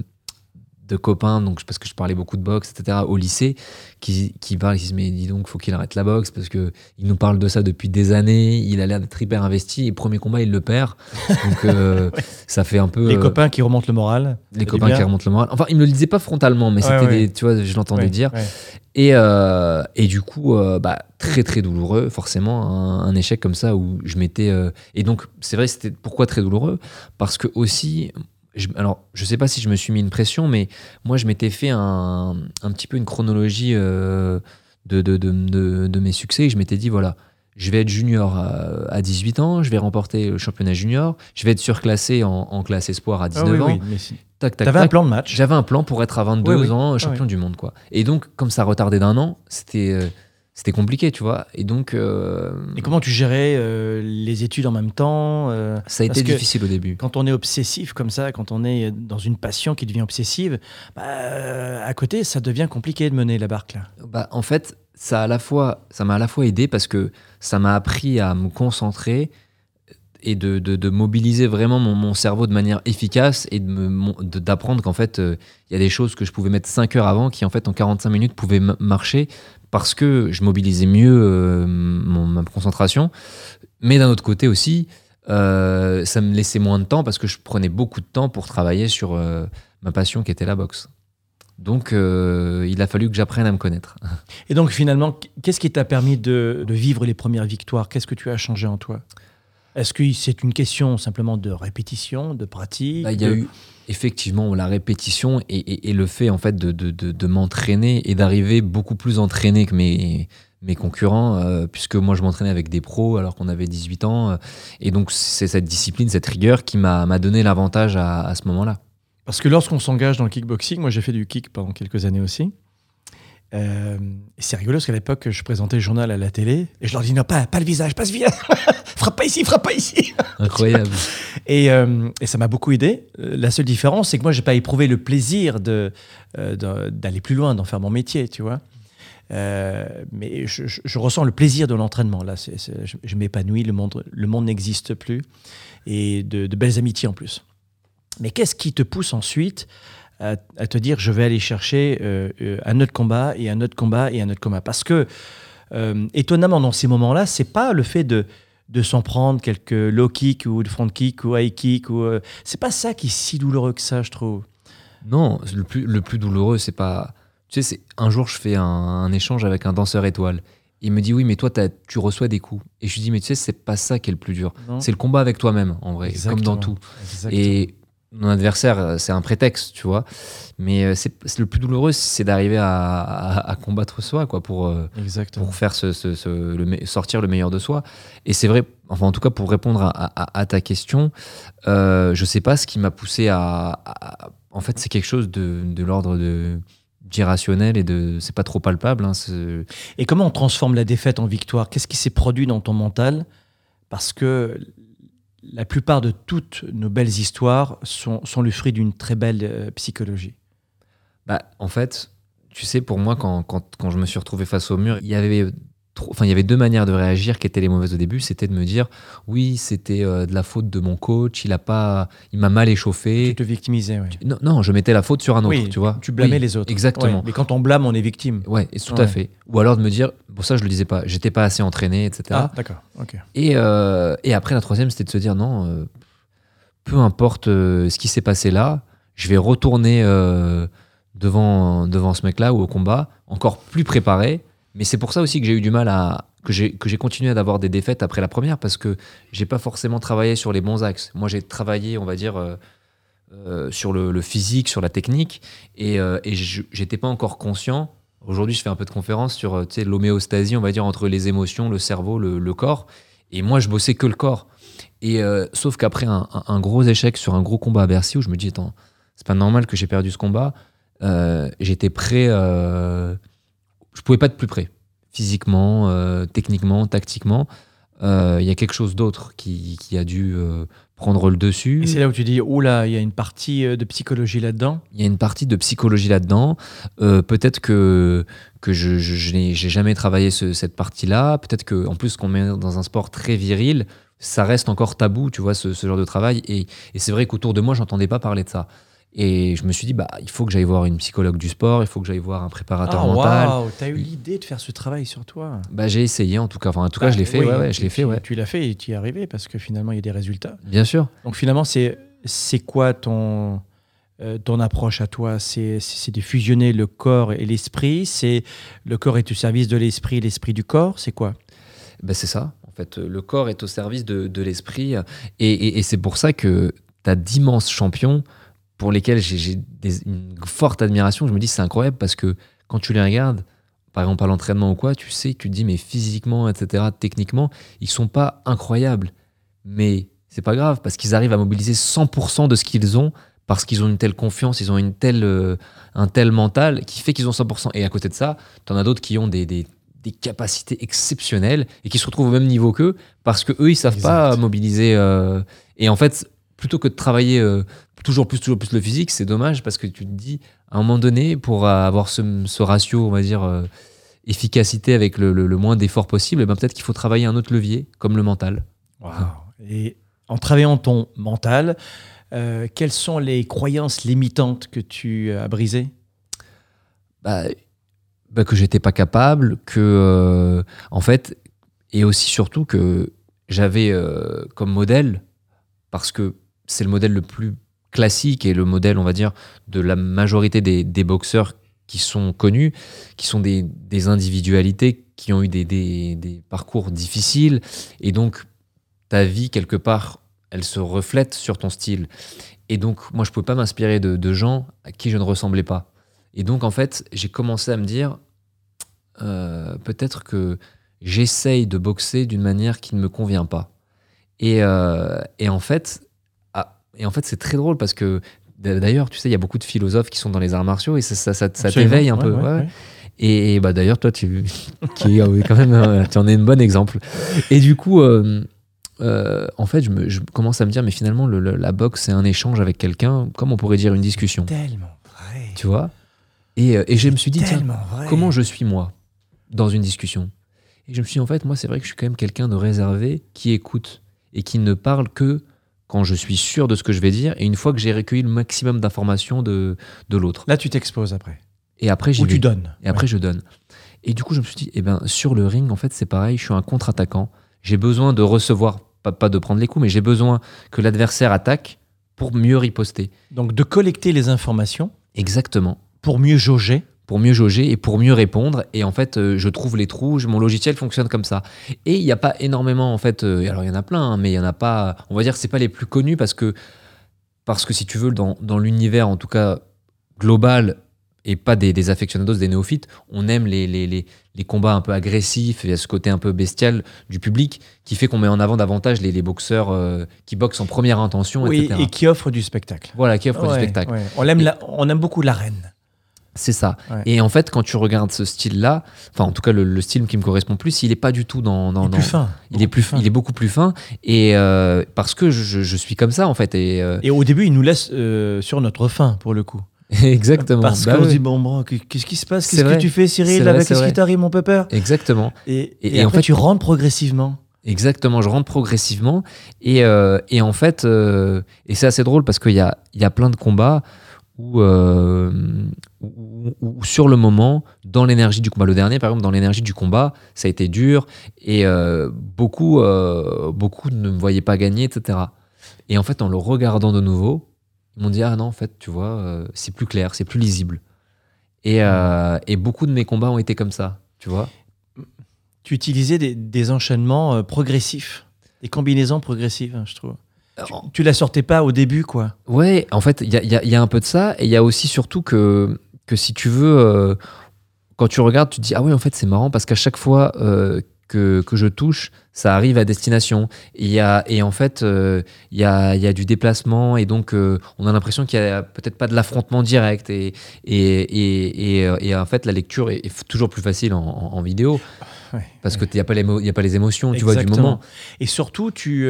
de copains, donc, parce que je parlais beaucoup de boxe, etc., au lycée, qui, qui parlent, qui disent Mais dis donc, faut qu'il arrête la boxe, parce qu'il nous parle de ça depuis des années. Il a l'air d'être hyper investi. Et premier combat, il le perd. Donc, euh, ça fait un peu. Les euh, copains qui remontent le moral. les copains qui remontent le moral. Enfin, il me le disait pas frontalement, mais Ouais, c'était ouais. des. Tu vois, je l'entendais Ouais, dire. ouais. Et, euh, et du coup, euh, bah, très très douloureux, forcément, un, un échec comme ça où je m'étais. euh, et donc, c'est vrai, c'était pourquoi très douloureux? Parce que aussi, je, alors je sais pas si je me suis mis une pression, mais moi je m'étais fait un, un petit peu une chronologie euh, de, de, de, de- de mes succès. Et je m'étais dit, voilà, je vais être junior à, à 18 ans, je vais remporter le championnat junior, je vais être surclassé en, en classe espoir à Ah 19 oui, ans. oui, si. Tac, tac, T'avais un plan de match. J'avais un plan pour être à 22 Oui, oui. ans Ah champion du monde, quoi. Et donc, comme ça retardait d'un an, c'était euh, c'était compliqué, tu vois. Et donc, euh, Et comment tu gérais euh, les études en même temps euh, ça a été difficile au début. Quand on est obsessif comme ça, quand on est dans une passion qui devient obsessive, bah, à côté, ça devient compliqué de mener la barque là. Bah, en fait, ça à la fois, ça m'a à la fois aidé parce que ça m'a appris à me concentrer et de, mobiliser vraiment mon, cerveau de manière efficace et d'apprendre qu'en fait, euh, il y a des choses que je pouvais mettre 5 heures avant qui, en fait, en 45 minutes pouvaient marcher parce que je mobilisais mieux euh, ma concentration. Mais d'un autre côté aussi, euh, ça me laissait moins de temps parce que je prenais beaucoup de temps pour travailler sur ma passion qui était la boxe. Donc, il a fallu que j'apprenne à me connaître. Et donc finalement, qu'est-ce qui t'a permis de vivre les premières victoires? Qu'est-ce que tu as changé en toi? Est-ce que c'est une question simplement de répétition, de pratique Bah, il y a de- eu effectivement la répétition et, et- et le fait en fait de, de- de- de m'entraîner et d'arriver beaucoup plus entraîné que mes, mes concurrents, euh, puisque moi je m'entraînais avec des pros alors qu'on avait 18 ans. euh, et donc c'est cette discipline, cette rigueur qui m'a m'a donné l'avantage à, à ce moment-là. Parce que lorsqu'on s'engage dans le kickboxing, moi j'ai fait du kick pendant quelques années aussi. Euh, c'est rigolo parce qu'à l'époque, je présentais le journal à la télé et je leur dis non, pas, pas le visage, pas ce visage, frappe pas ici, frappe pas ici. Incroyable. Et, euh, et ça m'a beaucoup aidé. Euh, La seule différence, c'est que moi, j'ai pas éprouvé le plaisir de, euh, d'aller plus loin, d'en faire mon métier, tu vois. Mais je, je- je ressens le plaisir de l'entraînement. Là, c'est, c'est- je, je m'épanouis, le monde, le monde n'existe plus. Et de, de belles amitiés en plus. Mais qu'est-ce qui te pousse ensuite à, à te dire je vais aller chercher euh, euh, un autre combat et un autre combat et un autre combat Parce que, euh, étonnamment, dans ces moments-là, c'est pas le fait de, de s'en prendre quelques low kick ou de front kick ou high kick. Ou, euh, c'est pas ça qui est si douloureux que ça, je trouve. Non, le plus, le plus douloureux, c'est pas. Tu sais, un jour, je fais un, un échange avec un danseur étoile. Il me dit oui, mais toi, tu reçois des coups. Et je lui dis mais tu sais, c'est pas ça qui est le plus dur. C'est le combat avec toi-même, en vrai, comme dans tout. Exactement. Et mon adversaire, euh, c'est un prétexte, tu vois. Mais euh, c'est le plus douloureux, c'est d'arriver à, à- à combattre soi, quoi, pour, euh, Exactement. pour faire ce, ce- ce- le me- sortir le meilleur de soi. Et c'est vrai, enfin, en tout cas, pour répondre à, ta question, euh, je sais pas ce qui m'a poussé à, En fait, c'est quelque chose de, de l'ordre de d'irrationnel et de c'est pas trop palpable hein, Et comment on transforme la défaite en victoire? Qu'est-ce qui s'est produit dans ton mental? Parce que la plupart de toutes nos belles histoires sont, sont le fruit d'une très belle euh, psychologie. Bah, en fait, tu sais, pour moi, quand, quand, quand je me suis retrouvé face au mur, il y avait Enfin, il y avait deux manières de réagir qui étaient les mauvaises au début. C'était de me dire, oui, c'était euh, de la faute de mon coach. Il a pas, il m'a mal échauffé. Tu te victimisais, oui. Non, non, je mettais la faute sur un autre, Oui, tu vois. Tu blâmais Oui, les autres. Exactement. Ouais, Mais quand on blâme, on est victime. Ouais, et tout Ouais. à fait. Ou alors de me dire, bon, ça, je le disais pas, j'étais pas assez entraîné, etc. Ah, d'accord. Ok. Et, euh, et après, la troisième, c'était de se dire non, euh, peu importe ce qui s'est passé là, je vais retourner devant, devant ce mec-là ou au combat, encore plus préparé. Mais c'est pour ça aussi que j'ai eu du mal à. que j'ai que j'ai continué à avoir des défaites après la première, parce que j'ai pas forcément travaillé sur les bons axes. Moi, j'ai travaillé, on va dire. euh, euh, sur le, physique, sur la technique, et, euh, et j'étais pas encore conscient. Aujourd'hui, je fais un peu de conférence sur euh, l'homéostasie, on va dire, entre les émotions, le cerveau, le, corps. Et moi, je bossais que le corps. Et sauf qu'après un, un- gros échec sur un gros combat à Bercy, où je me dis, attends, c'est pas normal que j'ai perdu ce combat, j'étais prêt. Euh, je pouvais pas être plus prêt. Physiquement, euh, techniquement, tactiquement. Euh, Il y a quelque chose d'autre qui, qui a dû euh, prendre le dessus. Et c'est là où tu dis, oh là, il y a une partie euh, de psychologie là-dedans. Il y a une partie de psychologie là-dedans. Euh, peut-être que, que je, je, je n'ai jamais travaillé ce- cette partie-là. Peut-être que en plus qu'on met dans un sport très viril, ça reste encore tabou, tu vois, ce, ce genre de travail. Et, et c'est vrai qu'autour de moi, j'entendais pas parler de ça. Et je me suis dit, bah, il faut que j'aille voir une psychologue du sport, il faut que j'aille voir un préparateur Ah, mental. waouh, t'as eu l'idée de faire ce travail sur toi. Bah, j'ai essayé en tout cas. Enfin, en tout cas, Bah, je l'ai fait. oui, ouais, ouais, je tu- l'ai fait. Ouais. Tu l'as fait et tu y es arrivé parce que finalement, il y a des résultats. Bien sûr. Donc finalement, c'est c'est quoi ton, euh, ton approche à toi? C'est c'est de fusionner le corps et l'esprit? C'est le corps est au service de l'esprit, l'esprit du corps? C'est quoi? Ben, c'est ça. En fait, le corps est au service de, de l'esprit. Et, et- et c'est pour ça que tu as d'immenses champions pour lesquels j'ai une forte admiration. Je me dis, c'est incroyable parce que quand tu les regardes, par exemple à l'entraînement ou quoi, tu sais, tu te dis, mais physiquement, etc., techniquement, ils sont pas incroyables. Mais c'est pas grave parce qu'ils arrivent à mobiliser 100% de ce qu'ils ont parce qu'ils ont une telle confiance, ils ont une telle, euh, un tel mental qui fait qu'ils ont 100%. Et à côté de ça, tu en as d'autres qui ont des, des- des capacités exceptionnelles et qui se retrouvent au même niveau qu'eux parce que eux ils savent Exact. pas mobiliser. euh, et en fait, plutôt que de travailler euh, toujours plus, toujours plus le physique, c'est dommage parce que tu te dis, à un moment donné, pour avoir ce, ce ratio, on va dire, euh, efficacité avec le, le- le moins d'efforts possible, eh ben, peut-être qu'il faut travailler un autre levier, comme le mental. Et en travaillant ton mental, euh, quelles sont les croyances limitantes que tu as brisées? Bah, bah, que j'étais pas capable, que euh, en fait, et aussi surtout que j'avais comme modèle, parce que c'est le modèle le plus classique et le modèle, on va dire, de la majorité des, boxeurs qui sont connus, qui sont des, individualités qui ont eu des, parcours difficiles, et donc ta vie, quelque part, elle se reflète sur ton style. Et donc, moi, je pouvais pas m'inspirer de, gens à qui je ne ressemblais pas. Et donc, en fait, j'ai commencé à me dire, euh, peut-être que j'essaye de boxer d'une manière qui ne me convient pas. Et, euh, et en fait, et en fait, c'est très drôle parce que d'ailleurs, tu sais, il y a beaucoup de philosophes qui sont dans les arts martiaux et ça, ça, ça, ça Absolument. t'éveille un Ouais, peu. ouais, ouais. ouais. Et, et bah d'ailleurs, toi, tu, qui euh, quand même, euh, tu en es un bon exemple. Et du coup, euh, euh, en fait, je, me, je commence à me dire, mais finalement, le- le- la boxe, c'est un échange avec quelqu'un, comme on pourrait dire une discussion, Tellement vrai. tu vois? Et, et je me suis dit, tiens, vrai. comment je suis moi dans une discussion? Et je me suis dit, en fait, moi, c'est vrai que je suis quand même quelqu'un de réservé qui écoute et qui ne parle que quand je suis sûr de ce que je vais dire et une fois que j'ai recueilli le maximum d'informations de, de l'autre. Là, tu t'exposes après. Et après, Ou tu donnes. Et après, je donne. Et du coup, je me suis dit, eh ben, sur le ring, en fait, c'est pareil, je suis un contre-attaquant. J'ai besoin de recevoir, pas, pas de prendre les coups, mais j'ai besoin que l'adversaire attaque pour mieux riposter. Donc, de collecter les informations Exactement. pour mieux jauger. Pour mieux jauger et pour mieux répondre. Et en fait, euh, je trouve les trous, je- mon logiciel fonctionne comme ça. Et il n'y a pas énormément, en fait, euh, alors il y en a plein, hein, mais il y en a pas, on va dire que c'est pas les plus connus parce que, parce que si tu veux, dans, dans l'univers, en tout cas global, et pas des, des aficionados, des néophytes, on aime les, les, les, les combats un peu agressifs, il y a ce côté un peu bestial du public qui fait qu'on met en avant davantage les, les boxeurs euh, qui boxent en première intention, Oui, etc. et qui offre du spectacle. Voilà, qui offrent du spectacle. ouais. On, aime Et- la- on aime beaucoup l'arène. C'est ça. Ouais. Et en fait, quand tu regardes ce style-là, enfin en tout cas le, le style qui me correspond plus, il est pas du tout dans. dans- Il est dans- plus fin. Il est plus, fin. il est beaucoup plus fin. Et euh, parce que je, suis comme ça en fait. Et euh, Et au début, il nous laisse euh, sur notre faim, pour le coup. exactement. Parce Bah qu'on se oui. dit, bon, bon, qu'est-ce qui se passe? Qu'est-ce que tu fais, Cyril Avec vrai. qui t'arrive, mon pépère Exactement. et, Et- et et en fait- tu rentres progressivement. Exactement, je rentre progressivement. Et, et en fait, et c'est assez drôle parce qu'il y a, il y a plein de combats où, euh, sur le moment, dans l'énergie du combat, le dernier par exemple, dans l'énergie du combat, ça a été dur et euh, beaucoup, euh, beaucoup ne me voyaient pas gagner, etc. Et en fait, en le regardant de nouveau, ils m'ont dit Ah non, en fait, tu vois, c'est plus clair, c'est plus lisible. Et, beaucoup de mes combats ont été comme ça, tu vois. Tu utilisais des, enchaînements progressifs, des combinaisons progressives, hein, je trouve. Tu, tu la sortais pas au début, quoi. Ouais, en fait, il y a, y a- y a un peu de ça, et il y a aussi surtout que, que si tu veux, euh, quand tu regardes, tu te dis, ah ouais, en fait, c'est marrant, parce qu'à chaque fois euh, que, que je touche, ça arrive à destination. Et, y a, et en fait, euh, il y, a, y a du déplacement, et donc on a l'impression qu'il n'y a peut-être pas de l'affrontement direct, et, et, et, et, en fait, la lecture est, est toujours plus facile en, en- en vidéo, Ouais, parce ouais. qu'il n'y a, a pas les émotions, tu vois, du moment. Et surtout, tu,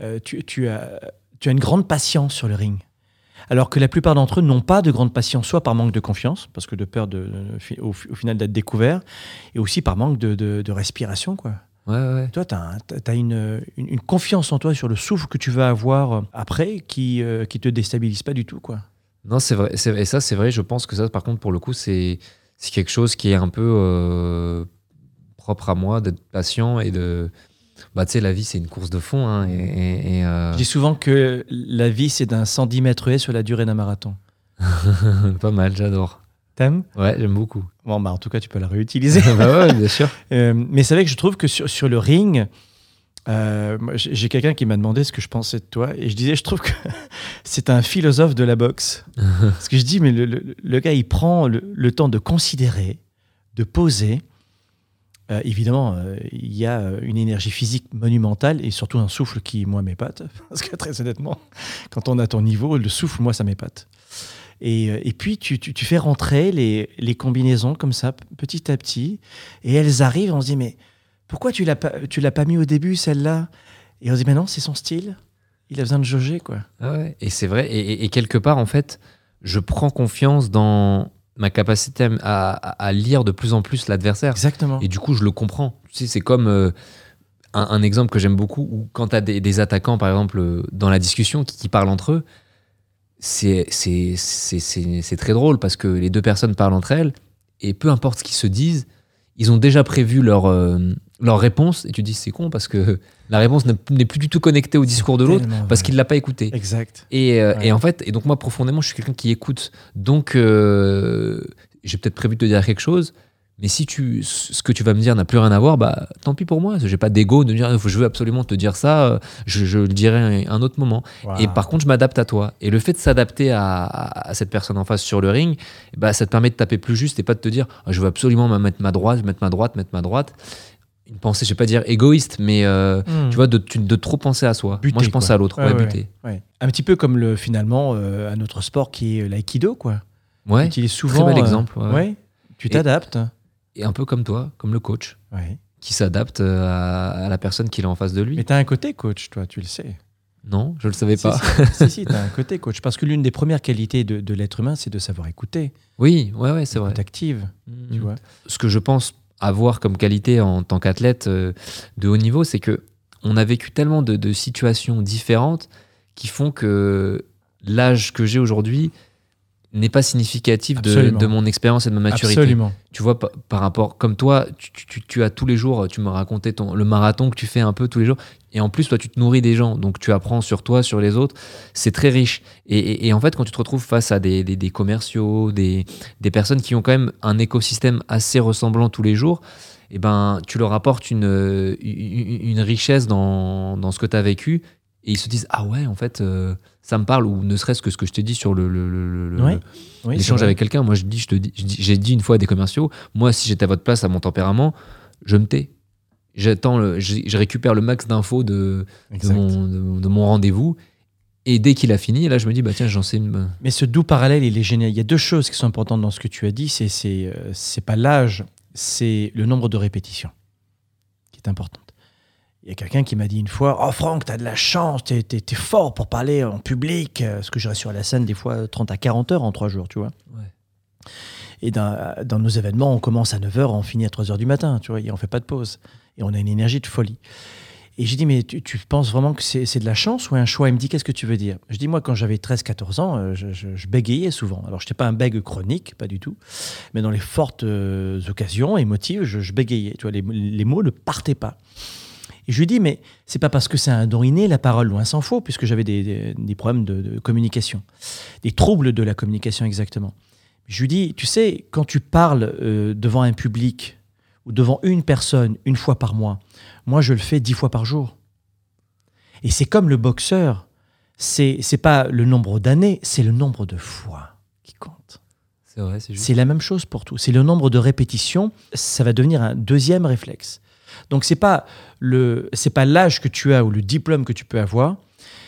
euh, euh, tu, tu as, tu as une grande patience sur le ring. Alors que la plupart d'entre eux n'ont pas de grande patience, soit par manque de confiance, parce que de peur de, de- au, au final d'être découvert, et aussi par manque de, de- de respiration. Quoi. Ouais, ouais. Toi, tu as, une, une- une confiance en toi sur le souffle que tu vas avoir après qui ne qui te déstabilise pas du tout. Quoi. Non, c'est vrai. Et ça, c'est vrai. Je pense que ça, par contre, pour le coup, c'est c'est quelque chose qui est un peu euh, propre à moi, d'être patient et de. Bah, tu sais, la vie, c'est une course de fond. hein, et, et- et, euh, Je dis souvent que la vie, c'est d'un 110 mètres haies sur la durée d'un marathon. pas mal, j'adore. T'aimes? Ouais, j'aime beaucoup. Bon, bah, en tout cas, tu peux la réutiliser. bah ouais, bien sûr. Euh, mais c'est vrai que je trouve que sur, sur le ring, euh, j'ai quelqu'un qui m'a demandé ce que je pensais de toi. Et je disais, je trouve que c'est un philosophe de la boxe. Parce que je dis, mais le, le- le gars, il prend le, le temps de considérer, de poser. Euh, évidemment, euh, il y a euh, une énergie physique monumentale et surtout un souffle qui, moi, m'épate. Parce que très honnêtement, quand on a ton niveau, le souffle, moi, ça m'épate. Et, puis, tu, fais rentrer les, combinaisons comme ça, petit à petit. Et elles arrivent, on se dit, mais pourquoi tu l'as pas, l'as pas mis au début, celle-là? Et on se dit, mais non, c'est son style. Il a besoin de jauger, quoi. Ah. Et c'est vrai. Et quelque part, en fait, je prends confiance dans ma capacité à, à- à lire de plus en plus l'adversaire. Exactement. Et du coup, je le comprends. Tu sais, c'est comme euh, un, un exemple que j'aime beaucoup où quand tu as des, des attaquants, par exemple, euh, dans la discussion qui, qui parlent entre eux, c'est très drôle parce que les deux personnes parlent entre elles et peu importe ce qu'ils se disent, ils ont déjà prévu leur, euh, leur réponse et tu te dis c'est con parce que la réponse n'est plus du tout connectée au discours de l'autre parce qu'il l'a pas écouté. Exact. Et, euh, Ouais. et en fait, et donc moi profondément, je suis quelqu'un qui écoute. Donc euh, j'ai peut-être prévu de te dire quelque chose, Mais si tu, ce que tu vas me dire n'a plus rien à voir, bah tant pis pour moi. J'ai pas d'ego de dire je veux absolument te dire ça. Je, je le dirai un, un autre moment. Et par contre, je m'adapte à toi. Et le fait de s'adapter à, à- à cette personne en face sur le ring, bah, ça te permet de taper plus juste et pas de te dire je veux absolument me mettre ma droite, mettre ma droite, mettre ma droite. Une pensée, je vais pas dire égoïste, mais euh, Hmm. tu vois, de, tu- de trop penser à soi. Buter, Moi, je pense quoi. à l'autre, Ouais, buter. Ouais. Un petit peu comme le, finalement euh, un autre sport qui est l'aïkido, quoi. Ouais. Tu utilises souvent. bel euh, exemple, ouais. Tu t'adaptes. Et un peu comme toi, comme le coach, qui s'adapte à, à la personne qu'il a en face de lui. Mais t'as un côté coach, toi, tu le sais. Non, je le savais pas. Si, si, si, si, t'as un côté coach. Parce que l'une des premières qualités de, de l'être humain, c'est de savoir écouter. Oui, ouais, ouais, c'est vrai. Active, tu Mhm. vois. ce que je pense avoir comme qualité en tant qu'athlète euh, de haut niveau, c'est que on a vécu tellement de, de situations différentes qui font que l'âge que j'ai aujourd'hui n'est pas significatif de, mon expérience et de ma maturité. Absolument. Tu vois, pa- par rapport, comme toi, tu, tu- tu as tous les jours, tu me racontais ton, le marathon que tu fais un peu tous les jours, et en plus, toi, tu te nourris des gens, donc tu apprends sur toi, sur les autres, c'est très riche. Et, et- et en fait, quand tu te retrouves face à des, des- des commerciaux, des, des personnes qui ont quand même un écosystème assez ressemblant tous les jours, eh ben, tu leur apportes une, une, une richesse dans, dans ce que tu as vécu, et ils se disent, ah ouais, en fait, euh, ça me parle, ou ne serait-ce que ce que je te dis sur le. Oui, l'échange avec quelqu'un. Moi, je dis, je te dis, j'ai dit une fois à des commerciaux, moi, si j'étais à votre place, à mon tempérament, je me tais. J'attends, le- je, je récupère le max d'infos de, mon, de, de mon rendez-vous. Et dès qu'il a fini, là, je me dis, bah tiens, j'en sais une. Mais ce doux parallèle, il est génial. Il y a deux choses qui sont importantes dans ce que tu as dit. C'est c'est euh, c'est pas l'âge, c'est le nombre de répétitions qui est importante. Il y a quelqu'un qui m'a dit une fois Oh, Franck, t'as de la chance, t'es es, fort pour parler en public. euh, Parce que je reste sur la scène des fois 30 à 40 heures en trois jours, tu vois. Ouais. Et dans, dans nos événements, on commence à 9 heures, on finit à 3 heures du matin, tu vois, et on fait pas de pause. Et on a une énergie de folie. Et j'ai dit, mais tu, tu penses vraiment que c'est de la chance ou un choix? Il me dit, qu'est-ce que tu veux dire? Je dis, moi, quand j'avais 13-14 ans, euh, je, je- je bégayais souvent. Alors, je n'étais pas un bègue chronique, pas du tout. Mais dans les fortes euh, occasions émotives, je, je bégayais. Tu vois, les, les mots ne partaient pas. Et je lui dis, mais c'est pas parce que c'est un don inné, la parole, loin s'en faut, puisque j'avais des, des- des problèmes de, de communication, des troubles de la communication exactement. Je lui dis, tu sais, quand tu parles euh, devant un public ou devant une personne une fois par mois, moi je le fais dix fois par jour. Et c'est comme le boxeur, c'est c'est pas le nombre d'années, c'est le nombre de fois qui compte. C'est vrai, c'est juste. C'est la même chose pour tout. C'est le nombre de répétitions, ça va devenir un deuxième réflexe. Donc c'est pas le c'est pas l'âge que tu as ou le diplôme que tu peux avoir,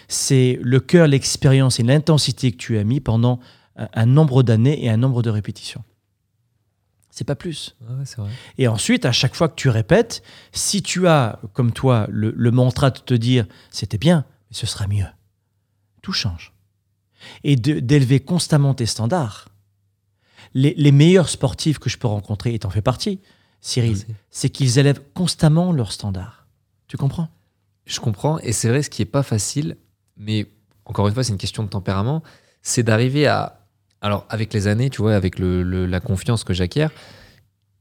c'est le cœur, l'expérience et l'intensité que tu as mis pendant un, un nombre d'années et un nombre de répétitions. C'est pas plus. Ouais, vrai. Et ensuite, à chaque fois que tu répètes, si tu as, comme toi, le, le mantra de te dire c'était bien, mais ce sera mieux, tout change. Et d'élever constamment tes standards. Les, les meilleurs sportifs que je peux rencontrer, et t'en fais partie, Cyril, c'est qu'ils élèvent constamment leurs standards. Tu comprends? Je comprends, et c'est vrai, ce qui est pas facile, mais encore une fois, c'est une question de tempérament, c'est d'arriver à. Alors, avec les années, tu vois, avec le, le- la confiance que j'acquiers,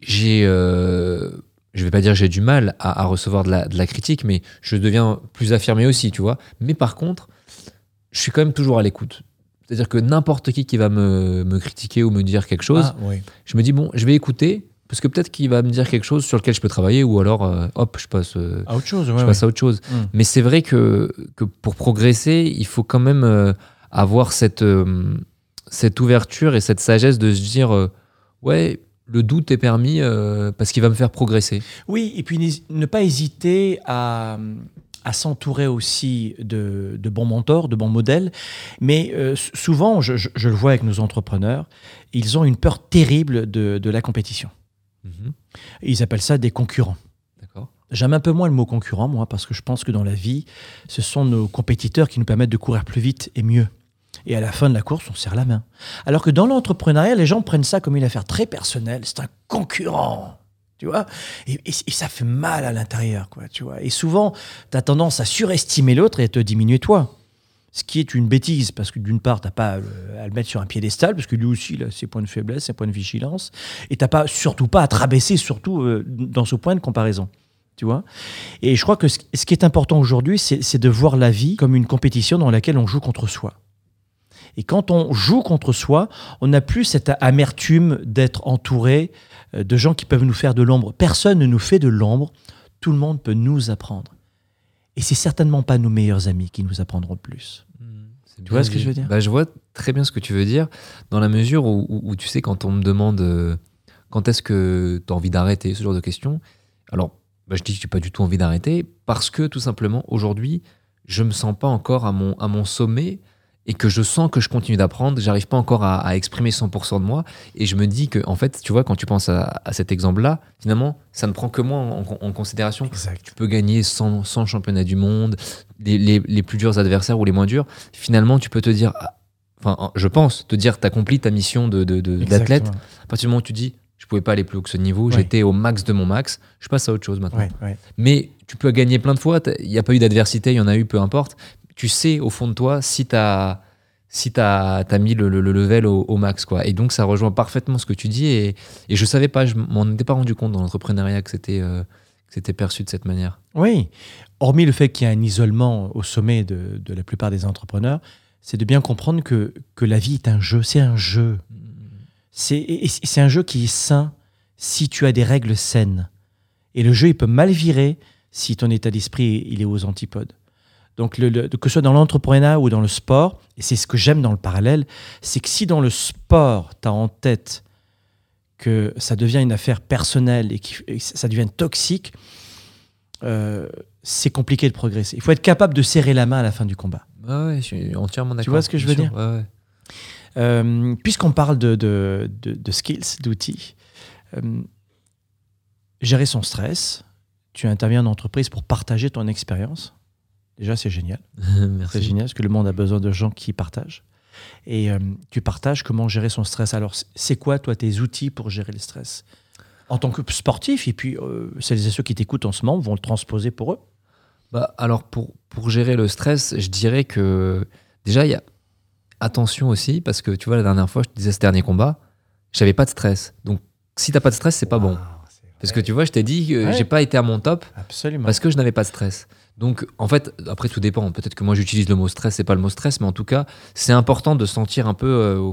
j'ai. euh, je vais pas dire que j'ai du mal à, à recevoir de la, de la critique, mais je deviens plus affirmé aussi, tu vois. Mais par contre, je suis quand même toujours à l'écoute. C'est-à-dire que n'importe qui qui va me, me critiquer ou me dire quelque chose, Ah, oui. je me dis, bon, je vais écouter, parce que peut-être qu'il va me dire quelque chose sur lequel je peux travailler, ou alors, euh, hop, je passe. euh, À autre chose, je ouais, ouais. passe à autre chose. Mm. Mais c'est vrai que, que pour progresser, il faut quand même euh, avoir cette, cette ouverture et cette sagesse de se dire ouais, le doute est permis parce qu'il va me faire progresser. Oui, et puis ne pas hésiter à, à s'entourer aussi de, de bons mentors, de bons modèles. Mais euh, souvent, je, je- je le vois avec nos entrepreneurs, ils ont une peur terrible de, de la compétition. Ils appellent ça des concurrents. J'aime un peu moins le mot concurrent, moi, parce que je pense que dans la vie, ce sont nos compétiteurs qui nous permettent de courir plus vite et mieux. Et à la fin de la course, on serre la main. Alors que dans l'entrepreneuriat, les gens prennent ça comme une affaire très personnelle. C'est un concurrent. Tu vois et, et- et ça fait mal à l'intérieur, quoi. Tu vois Et souvent, tu as tendance à surestimer l'autre et à te diminuer toi. Ce qui est une bêtise, parce que d'une part, tu n'as pas à le, à le mettre sur un piédestal, parce que lui aussi, il a ses points de faiblesse, ses points de vigilance. Et tu pas, surtout pas à te rabaisser, surtout euh, dans ce point de comparaison. Tu vois? Et je crois que ce, ce qui est important aujourd'hui, c'est c'est de voir la vie comme une compétition dans laquelle on joue contre soi. Et quand on joue contre soi, on n'a plus cette amertume d'être entouré euh, de gens qui peuvent nous faire de l'ombre. Personne ne nous fait de l'ombre. Tout le monde peut nous apprendre. Et c'est certainement pas nos meilleurs amis qui nous apprendront le plus. Tu vois ce que je veux dire bah, Je vois très bien ce que tu veux dire, dans la mesure où, où- où tu sais, quand on me demande euh, quand est-ce que tu as envie d'arrêter, ce genre de questions, alors bah, je dis que j'ai pas du tout envie d'arrêter, parce que tout simplement, aujourd'hui, je me sens pas encore à mon, à mon sommet et que je sens que je continue d'apprendre, j'arrive pas encore à, à exprimer 100% de moi, et je me dis que, en fait, tu vois, quand tu penses à, à cet exemple-là, finalement, ça ne prend que moi en, en- en considération Exact. tu peux gagner 100, 100 championnats du monde, les, les- les plus durs adversaires ou les moins durs. Finalement, tu peux te dire, ah, enfin, je pense, te dire, tu accompli ta mission de- de- de- d'athlète. À partir du moment où tu dis, je pouvais pas aller plus haut que ce niveau, Ouais. j'étais au max de mon max, je passe à autre chose maintenant. Ouais, ouais. Mais tu peux gagner plein de fois, il n'y a pas eu d'adversité, il y en a eu, peu importe. Tu sais au fond de toi si tu as, si as mis le, le- le level au, max. Quoi. Et donc ça rejoint parfaitement ce que tu dis. Et, je savais pas, je m'en étais pas rendu compte dans l'entrepreneuriat que c'était euh, c'était perçu de cette manière. Oui. Hormis le fait qu'il y a un isolement au sommet de, de la plupart des entrepreneurs, c'est de bien comprendre que, que la vie est un jeu. C'est un jeu. C'est un jeu qui est sain si tu as des règles saines. Et le jeu, il peut mal virer si ton état d'esprit il est aux antipodes. Donc, le- le- que ce soit dans l'entrepreneuriat ou dans le sport, et c'est ce que j'aime dans le parallèle, c'est que si dans le sport, tu as en tête que ça devient une affaire personnelle et que ça devient toxique, euh, c'est compliqué de progresser. Il faut être capable de serrer la main à la fin du combat. Ouais, ouais, je suis entièrement d'accord. vois ce que je veux dire Ouais, ouais. Euh, Puisqu'on parle de, de, de- de skills, d'outils, euh, gérer son stress, tu interviens en entreprise pour partager ton expérience. Déjà, c'est génial. C'est génial parce que le monde a besoin de gens qui partagent. Et euh, tu partages comment gérer son stress. Alors, c'est quoi, toi, tes outils pour gérer le stress? En tant que sportif, et puis euh, celles et ceux qui t'écoutent en ce moment vont le transposer pour eux? Bah, alors, pour, pour gérer le stress, je dirais que déjà, il y a attention aussi, parce que tu vois, la dernière fois, je te disais ce dernier combat, j'avais pas de stress. Donc, si t'as pas de stress, c'est pas bon. Parce que tu vois, je t'ai dit que Ouais. j'ai pas été à mon top Absolument. parce que je n'avais pas de stress. Donc, en fait, après, tout dépend. Peut-être que moi, j'utilise le mot stress, c'est pas le mot stress, mais en tout cas, c'est important de sentir un peu euh,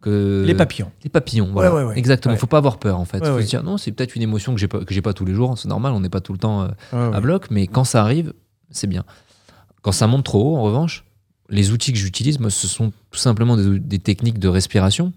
que. Les papillons. Les papillons, voilà. ouais, ouais. Exactement. Ouais. Faut pas avoir peur, en fait. Ouais, Faut se dire, non, c'est peut-être une émotion que j'ai pas, que pas tous les jours. C'est normal, on n'est pas tout le temps euh, à bloc, mais quand ça arrive, c'est bien. Quand ça monte trop haut, en revanche, les outils que j'utilise, moi, ce sont tout simplement des, des techniques de respiration.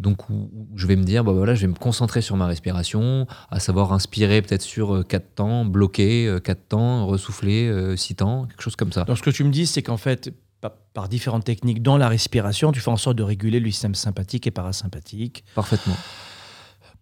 Donc, où, où je vais me dire, bah voilà, je vais me concentrer sur ma respiration, à savoir inspirer peut-être sur 4 temps, bloquer 4 temps, ressouffler 6 temps, quelque chose comme ça. Donc, ce que tu me dis, c'est qu'en fait, pa- par différentes techniques dans la respiration, tu fais en sorte de réguler le système sympathique et parasympathique Parfaitement.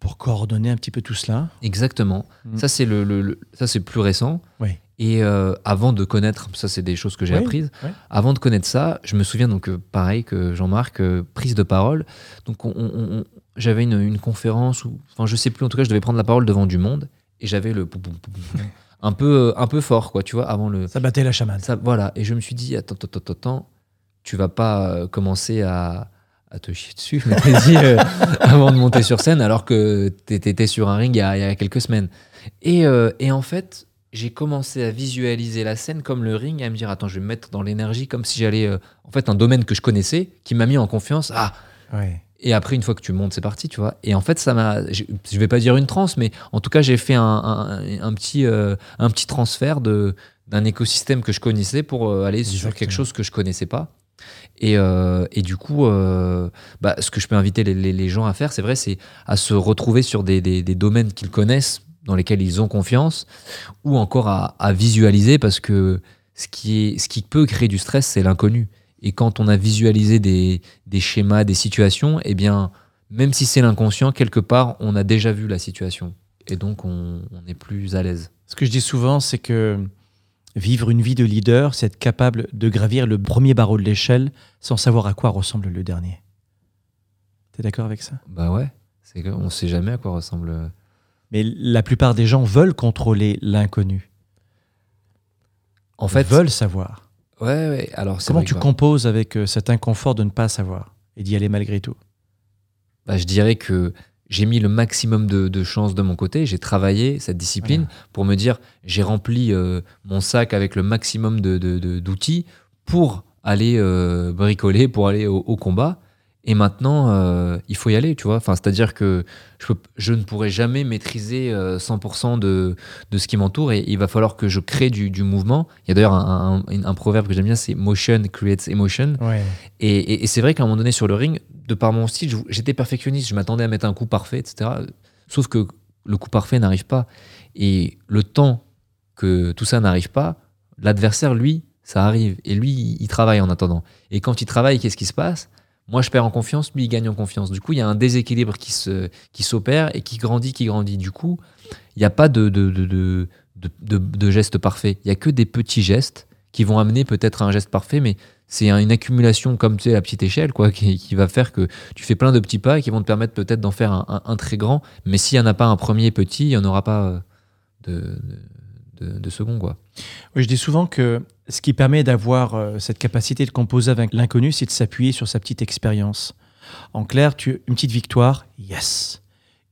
Pour coordonner un petit peu tout cela. Exactement. Mm. Ça, c'est le, le- le- ça, c'est plus récent. Oui. Et euh, avant de connaître, ça, c'est des choses que j'ai Oui, apprises. oui. Avant de connaître ça, je me souviens donc, euh, pareil que Jean-Marc, euh, prise de parole. Donc, on- on- on- j'avais une, une conférence où, enfin, je sais plus, en tout cas, je devais prendre la parole devant du monde et j'avais le pou- pou- pou- pou- pou- un peu, un peu fort, quoi, tu vois, avant le. Ça battait la chamade. Ça, voilà. Et je me suis dit, attends, attends, attends, attends, tu vas pas commencer à, à te chier dessus, je m'étais dit, euh, avant de monter sur scène, alors que t'étais étais sur un ring il y a, il y a quelques semaines. Et, euh, et en fait, j'ai commencé à visualiser la scène comme le ring et à me dire, attends, je vais me mettre dans l'énergie comme si j'allais. euh, en fait, un domaine que je connaissais, qui m'a mis en confiance. Ah, Ouais. et après, une fois que tu montes, c'est parti, tu vois. Et en fait, ça m'a. Je vais pas dire une transe, mais en tout cas, j'ai fait un, un- un petit, euh, un petit transfert de d'un écosystème que je connaissais pour aller sur quelque chose que je connaissais pas. Et, euh, et du coup, euh, bah, ce que je peux inviter les, gens à faire, c'est vrai, c'est à se retrouver sur des, domaines qu'ils connaissent, dans lesquels ils ont confiance, ou encore à, visualiser, parce que ce qui, peut créer du stress, c'est l'inconnu. Et quand on a visualisé des, des schémas, des situations, eh bien, même si c'est l'inconscient, quelque part, on a déjà vu la situation. Et donc, on, on est plus à l'aise. Ce que je dis souvent, c'est que vivre une vie de leader, c'est être capable de gravir le premier barreau de l'échelle sans savoir à quoi ressemble le dernier. T'es d'accord avec ça? Bah ouais, c'est que on sait jamais à quoi ressemble. euh, Mais la plupart des gens veulent contrôler l'inconnu. En fait, veulent savoir. ouais, ouais. Alors, Comment tu composes avec euh, cet inconfort de ne pas savoir et d'y aller malgré tout? Bah, je dirais que j'ai mis le maximum de, de chances de mon côté. J'ai travaillé cette discipline pour me dire j'ai rempli euh, mon sac avec le maximum de- de- de- d'outils pour aller euh, bricoler pour aller au, au combat. Et maintenant, euh, il faut y aller, tu vois. Enfin, c'est-à-dire que je, peux- je ne pourrai jamais maîtriser euh, 100% de, de ce qui m'entoure et il va falloir que je crée du, du mouvement. Il y a d'ailleurs un, un- un proverbe que j'aime bien, c'est motion creates emotion. Ouais. Et, et- et c'est vrai qu'à un moment donné sur le ring, de par mon style, j'étais perfectionniste, je m'attendais à mettre un coup parfait, etc. Sauf que le coup parfait n'arrive pas. Et le temps que tout ça n'arrive pas, l'adversaire, lui, ça arrive. Et lui, il travaille en attendant. Et quand il travaille, qu'est-ce qui se passe? Moi, je perds en confiance, lui, il gagne en confiance. Du coup, il y a un déséquilibre qui se qui s'opère et qui grandit, qui grandit. Du coup, il n'y a pas de, de, de, de, de, de- de geste parfait. Il y a que des petits gestes qui vont amener peut-être à un geste parfait, mais c'est un- une accumulation comme tu sais la petite échelle quoi qui, va faire que tu fais plein de petits pas et qui vont te permettre peut-être d'en faire un, très grand mais s'il n'y en a pas un premier petit il n'y en aura pas euh, de, de- de second quoi Oui, je dis souvent que ce qui permet d'avoir euh, cette capacité de composer avec l'inconnu, c'est de s'appuyer sur sa petite expérience. En clair, tu une petite victoire, yes.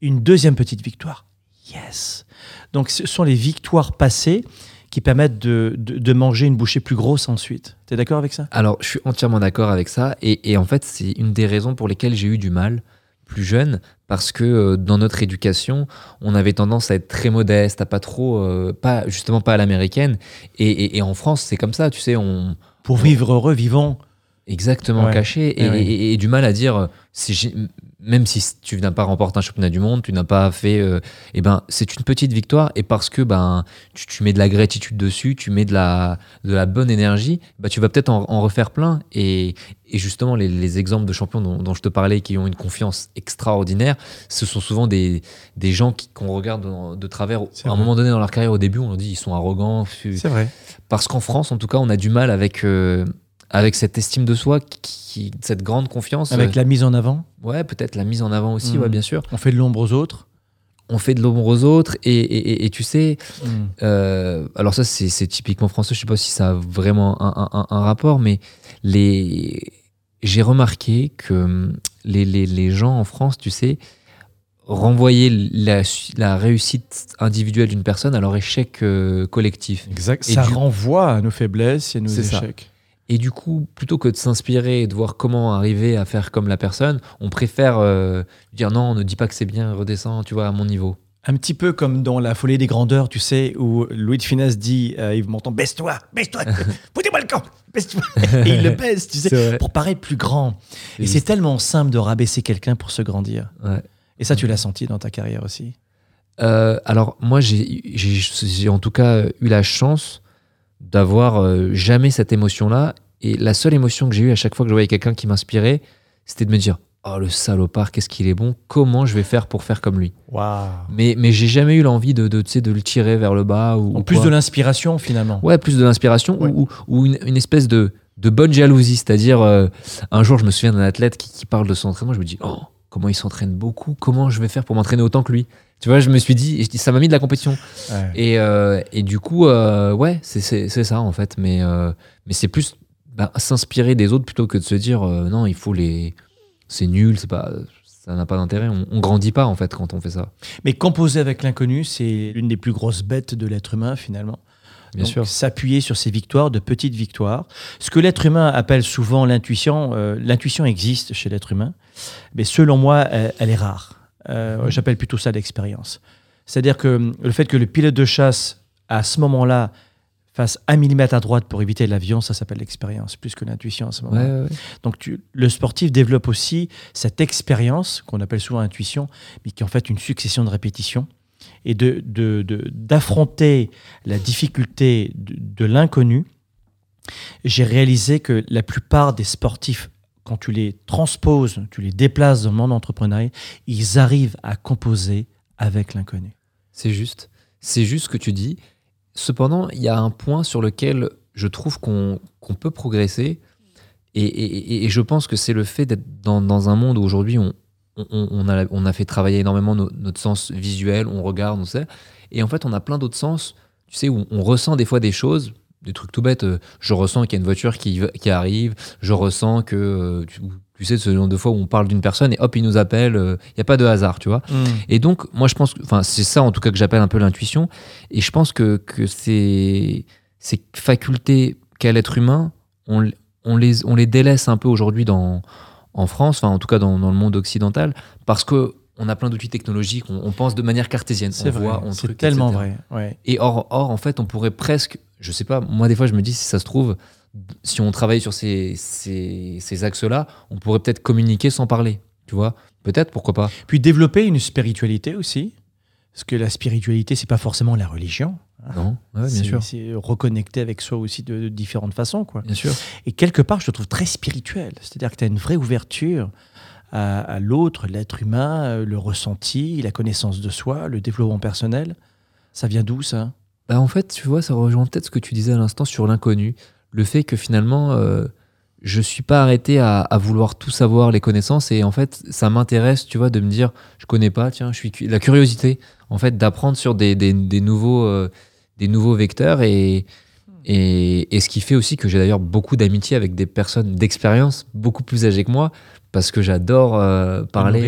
Une deuxième petite victoire, yes. Donc, ce sont les victoires passées qui permettent de, de- de manger une bouchée plus grosse ensuite. Tu es d'accord avec ça? Alors je suis entièrement d'accord avec ça et, et en fait c'est une des raisons pour lesquelles j'ai eu du mal plus jeune parce que euh, dans notre éducation on avait tendance à être très modeste à pas trop euh, pas justement pas à l'américaine et, et- et en France c'est comme ça tu sais on Pour vivre heureux, vivons. Exactement Ouais. caché et, Eh et- et du mal à dire euh, si même si tu n'as pas remporté un championnat du monde tu n'as pas fait euh, eh ben c'est une petite victoire et parce que ben tu, tu mets de la gratitude dessus tu mets de la de la bonne énergie bah tu vas peut-être en, en refaire plein et, et justement les, les exemples de champions dont, dont je te parlais qui ont une confiance extraordinaire ce sont souvent des, des gens qui qu'on regarde de, travers à un vrai. moment donné dans leur carrière au début on leur dit ils sont arrogants C'est vrai. parce qu'en France, en tout cas, on a du mal avec, euh, avec cette estime de soi, qui, cette grande confiance. Avec la mise en avant, Euh, Ouais, peut-être la mise en avant aussi, Mhm. ouais, bien sûr. on fait de l'ombre aux autres. On fait de l'ombre aux autres, et, et- et- et tu sais, Mm. euh, alors ça, c'est typiquement français, je sais pas si ça a vraiment un, un- un- un rapport, mais les... j'ai remarqué que hum, les, les- les gens en France, tu sais, renvoyaient la, la réussite individuelle d'une personne à leur échec euh, collectif. Exact. Et ça du- renvoie à nos faiblesses et à nos ça. Et du coup, plutôt que de s'inspirer et de voir comment arriver à faire comme la personne, on préfère euh, dire non, ne dis pas que c'est bien, redescends, tu vois, à mon niveau. Un petit peu comme dans La folie des grandeurs, tu sais, où Louis de Finesse dit à Yves Montand Baisse-toi, baisse-toi, foutez-moi le camp, baisse-toi. Et il le baisse, tu sais, pour paraître plus grand. Et Et c'est tellement simple de rabaisser quelqu'un pour se grandir. Ouais. Et ça, tu l'as senti dans ta carrière aussi? Euh, alors, moi, j'ai en tout cas eu la chance d'avoir euh, jamais cette émotion-là. Et la seule émotion que j'ai eue à chaque fois que je voyais quelqu'un qui m'inspirait, c'était de me dire Oh, le salopard, qu'est-ce qu'il est bon, comment je vais faire pour faire comme lui? Mais, mais j'ai jamais eu l'envie de, de, de le tirer vers le bas. Ou, En plus quoi. de l'inspiration, finalement. Ouais, plus de l'inspiration Ouais. ou- ou une, une espèce de, de bonne jalousie. C'est-à-dire, euh, un jour, je me souviens d'un athlète qui, qui parle de son entraînement. Je me dis, oh, comment il s'entraîne beaucoup, comment je vais faire pour m'entraîner autant que lui Tu vois, je me suis dit, et ça m'a mis de la compétition. Ouais. Et, euh, et du coup, euh, ouais, c'est- ça en fait. Mais, euh, mais c'est plus bah, s'inspirer des autres plutôt que de se dire, euh, non, il faut les. C'est nul, c'est pas. Ça n'a pas d'intérêt. On, on grandit pas en fait quand on fait ça. Mais composer avec l'inconnu, c'est l'une des plus grosses bêtes de l'être humain, finalement. Bien Donc, sûr. S'appuyer sur ces victoires, de petites victoires. Ce que l'être humain appelle souvent l'intuition, euh, l'intuition existe chez l'être humain, mais selon moi, elle, elle est rare. Euh. J'appelle plutôt ça l'expérience. C'est-à-dire que le fait que le pilote de chasse, à ce moment-là, fasse un millimètre à droite pour éviter l'avion, ça s'appelle l'expérience, plus que l'intuition à ce moment-là. Ouais, ouais, ouais. Donc tu- le sportif développe aussi cette expérience qu'on appelle souvent intuition, mais qui est en fait une succession de répétitions et de de- de- d'affronter la difficulté de, l'inconnu. J'ai réalisé que la plupart des sportifs, quand tu les transposes, tu les déplaces dans le monde entrepreneurial, ils arrivent à composer avec l'inconnu. C'est juste. C'est juste ce que tu dis. Cependant, il y a un point sur lequel je trouve qu'on peut progresser. Et, et- et- et je pense que c'est le fait d'être dans, dans un monde où aujourd'hui on, on, on a, on a fait travailler énormément no- notre sens visuel, on regarde, on sait. Et en fait, on a plein d'autres sens, tu sais, où on ressent des fois des choses, des trucs tout bêtes. euh, Je ressens qu'il y a une voiture qui, qui arrive, je ressens que, euh, tu, tu sais, ce genre de fois où on parle d'une personne et hop, il nous appelle, euh, il n'y a pas de hasard, tu vois. Et donc, moi, je pense que, enfin, c'est ça en tout cas que j'appelle un peu l'intuition. Et je pense que, que ces, ces facultés qu'a l'être humain, on, on les, on les délaisse un peu aujourd'hui dans, en France, enfin en tout cas dans, dans le monde occidental, parce que on a plein d'outils technologiques, on, on pense de manière cartésienne. C'est on vrai, voit, on c'est tellement etc. vrai. Ouais. Et or, or, en fait, on pourrait presque, je sais pas, moi des fois je me dis si ça se trouve, si on travaille sur ces, ces, ces axes-là, on pourrait peut-être communiquer sans parler, tu vois Peut-être, pourquoi pas Puis développer une spiritualité aussi, parce que la spiritualité, c'est pas forcément la religion. Non? Ouais, bien sûr. C'est reconnecter avec soi aussi de, de différentes façons, quoi. Bien sûr. Et quelque part, je te trouve très spirituel. C'est-à-dire que tu as une vraie ouverture à, à l'autre, l'être humain, euh, le ressenti, la connaissance de soi, le développement personnel. Ça vient d'où, ça? Bah, en fait, tu vois, ça rejoint peut-être ce que tu disais à l'instant sur l'inconnu. Le fait que finalement, euh, je suis pas arrêté à, à vouloir tout savoir, les connaissances, et en fait, ça m'intéresse, tu vois, de me dire, je connais pas, tiens, je suis la curiosité, en fait, d'apprendre sur des, des, des nouveaux, euh, des nouveaux vecteurs, et, et, et ce qui fait aussi que j'ai d'ailleurs beaucoup d'amitié avec des personnes d'expérience beaucoup plus âgées que moi, parce que j'adore euh, parler.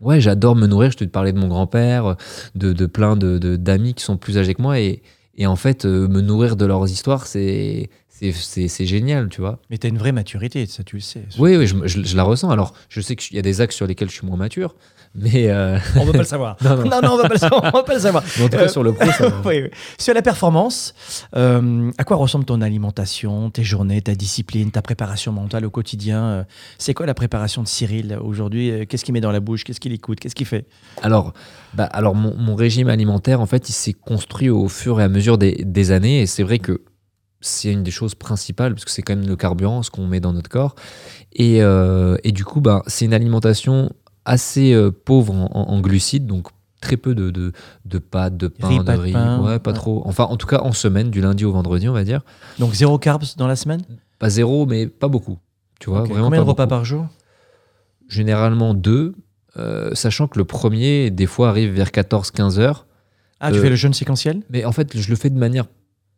Ouais, j'adore me nourrir. Je te parlais de mon grand-père, de, de plein de, de- d'amis qui sont plus âgés que moi. Et, et en fait, euh, me nourrir de leurs histoires, c'est, c'est, génial, tu vois. Mais tu as une vraie maturité, ça tu le sais. Oui, oui, je, je- je la ressens. Alors, je sais qu'il y a des axes sur lesquels je suis moins mature. Mais, euh, On ne pas le savoir. Non, non. non, non, on on va pas le savoir. mais en tout cas, Euh, sur le pro, ça va. Oui, oui. Sur la performance, euh, à quoi ressemble ton alimentation, tes journées, ta discipline, ta préparation mentale au quotidien C'est quoi la préparation de Cyril aujourd'hui Qu'est-ce qu'il met dans la bouche Qu'est-ce qu'il écoute Qu'est-ce qu'il fait? Alors, bah, alors mon, mon régime alimentaire, en fait, il s'est construit au fur et à mesure des, des années. Et c'est vrai que c'est une des choses principales, parce que c'est quand même le carburant, ce qu'on met dans notre corps. Et, euh, et du coup, bah, c'est une alimentation assez euh, pauvre en, en- en glucides, donc très peu de, de, de pâtes, de pain, Riz, de riz. pain. Ouais, pas Ouais. trop. Enfin, en tout cas, en semaine, du lundi au vendredi, on va dire. Donc zéro carbs dans la semaine? Pas zéro, mais pas beaucoup. Tu vois, vraiment Combien de repas beaucoup. par jour? Généralement deux, euh, sachant que le premier, des fois, arrive vers 14-15 heures. Ah, tu fais le jeûne séquentiel? Mais en fait, je le fais de manière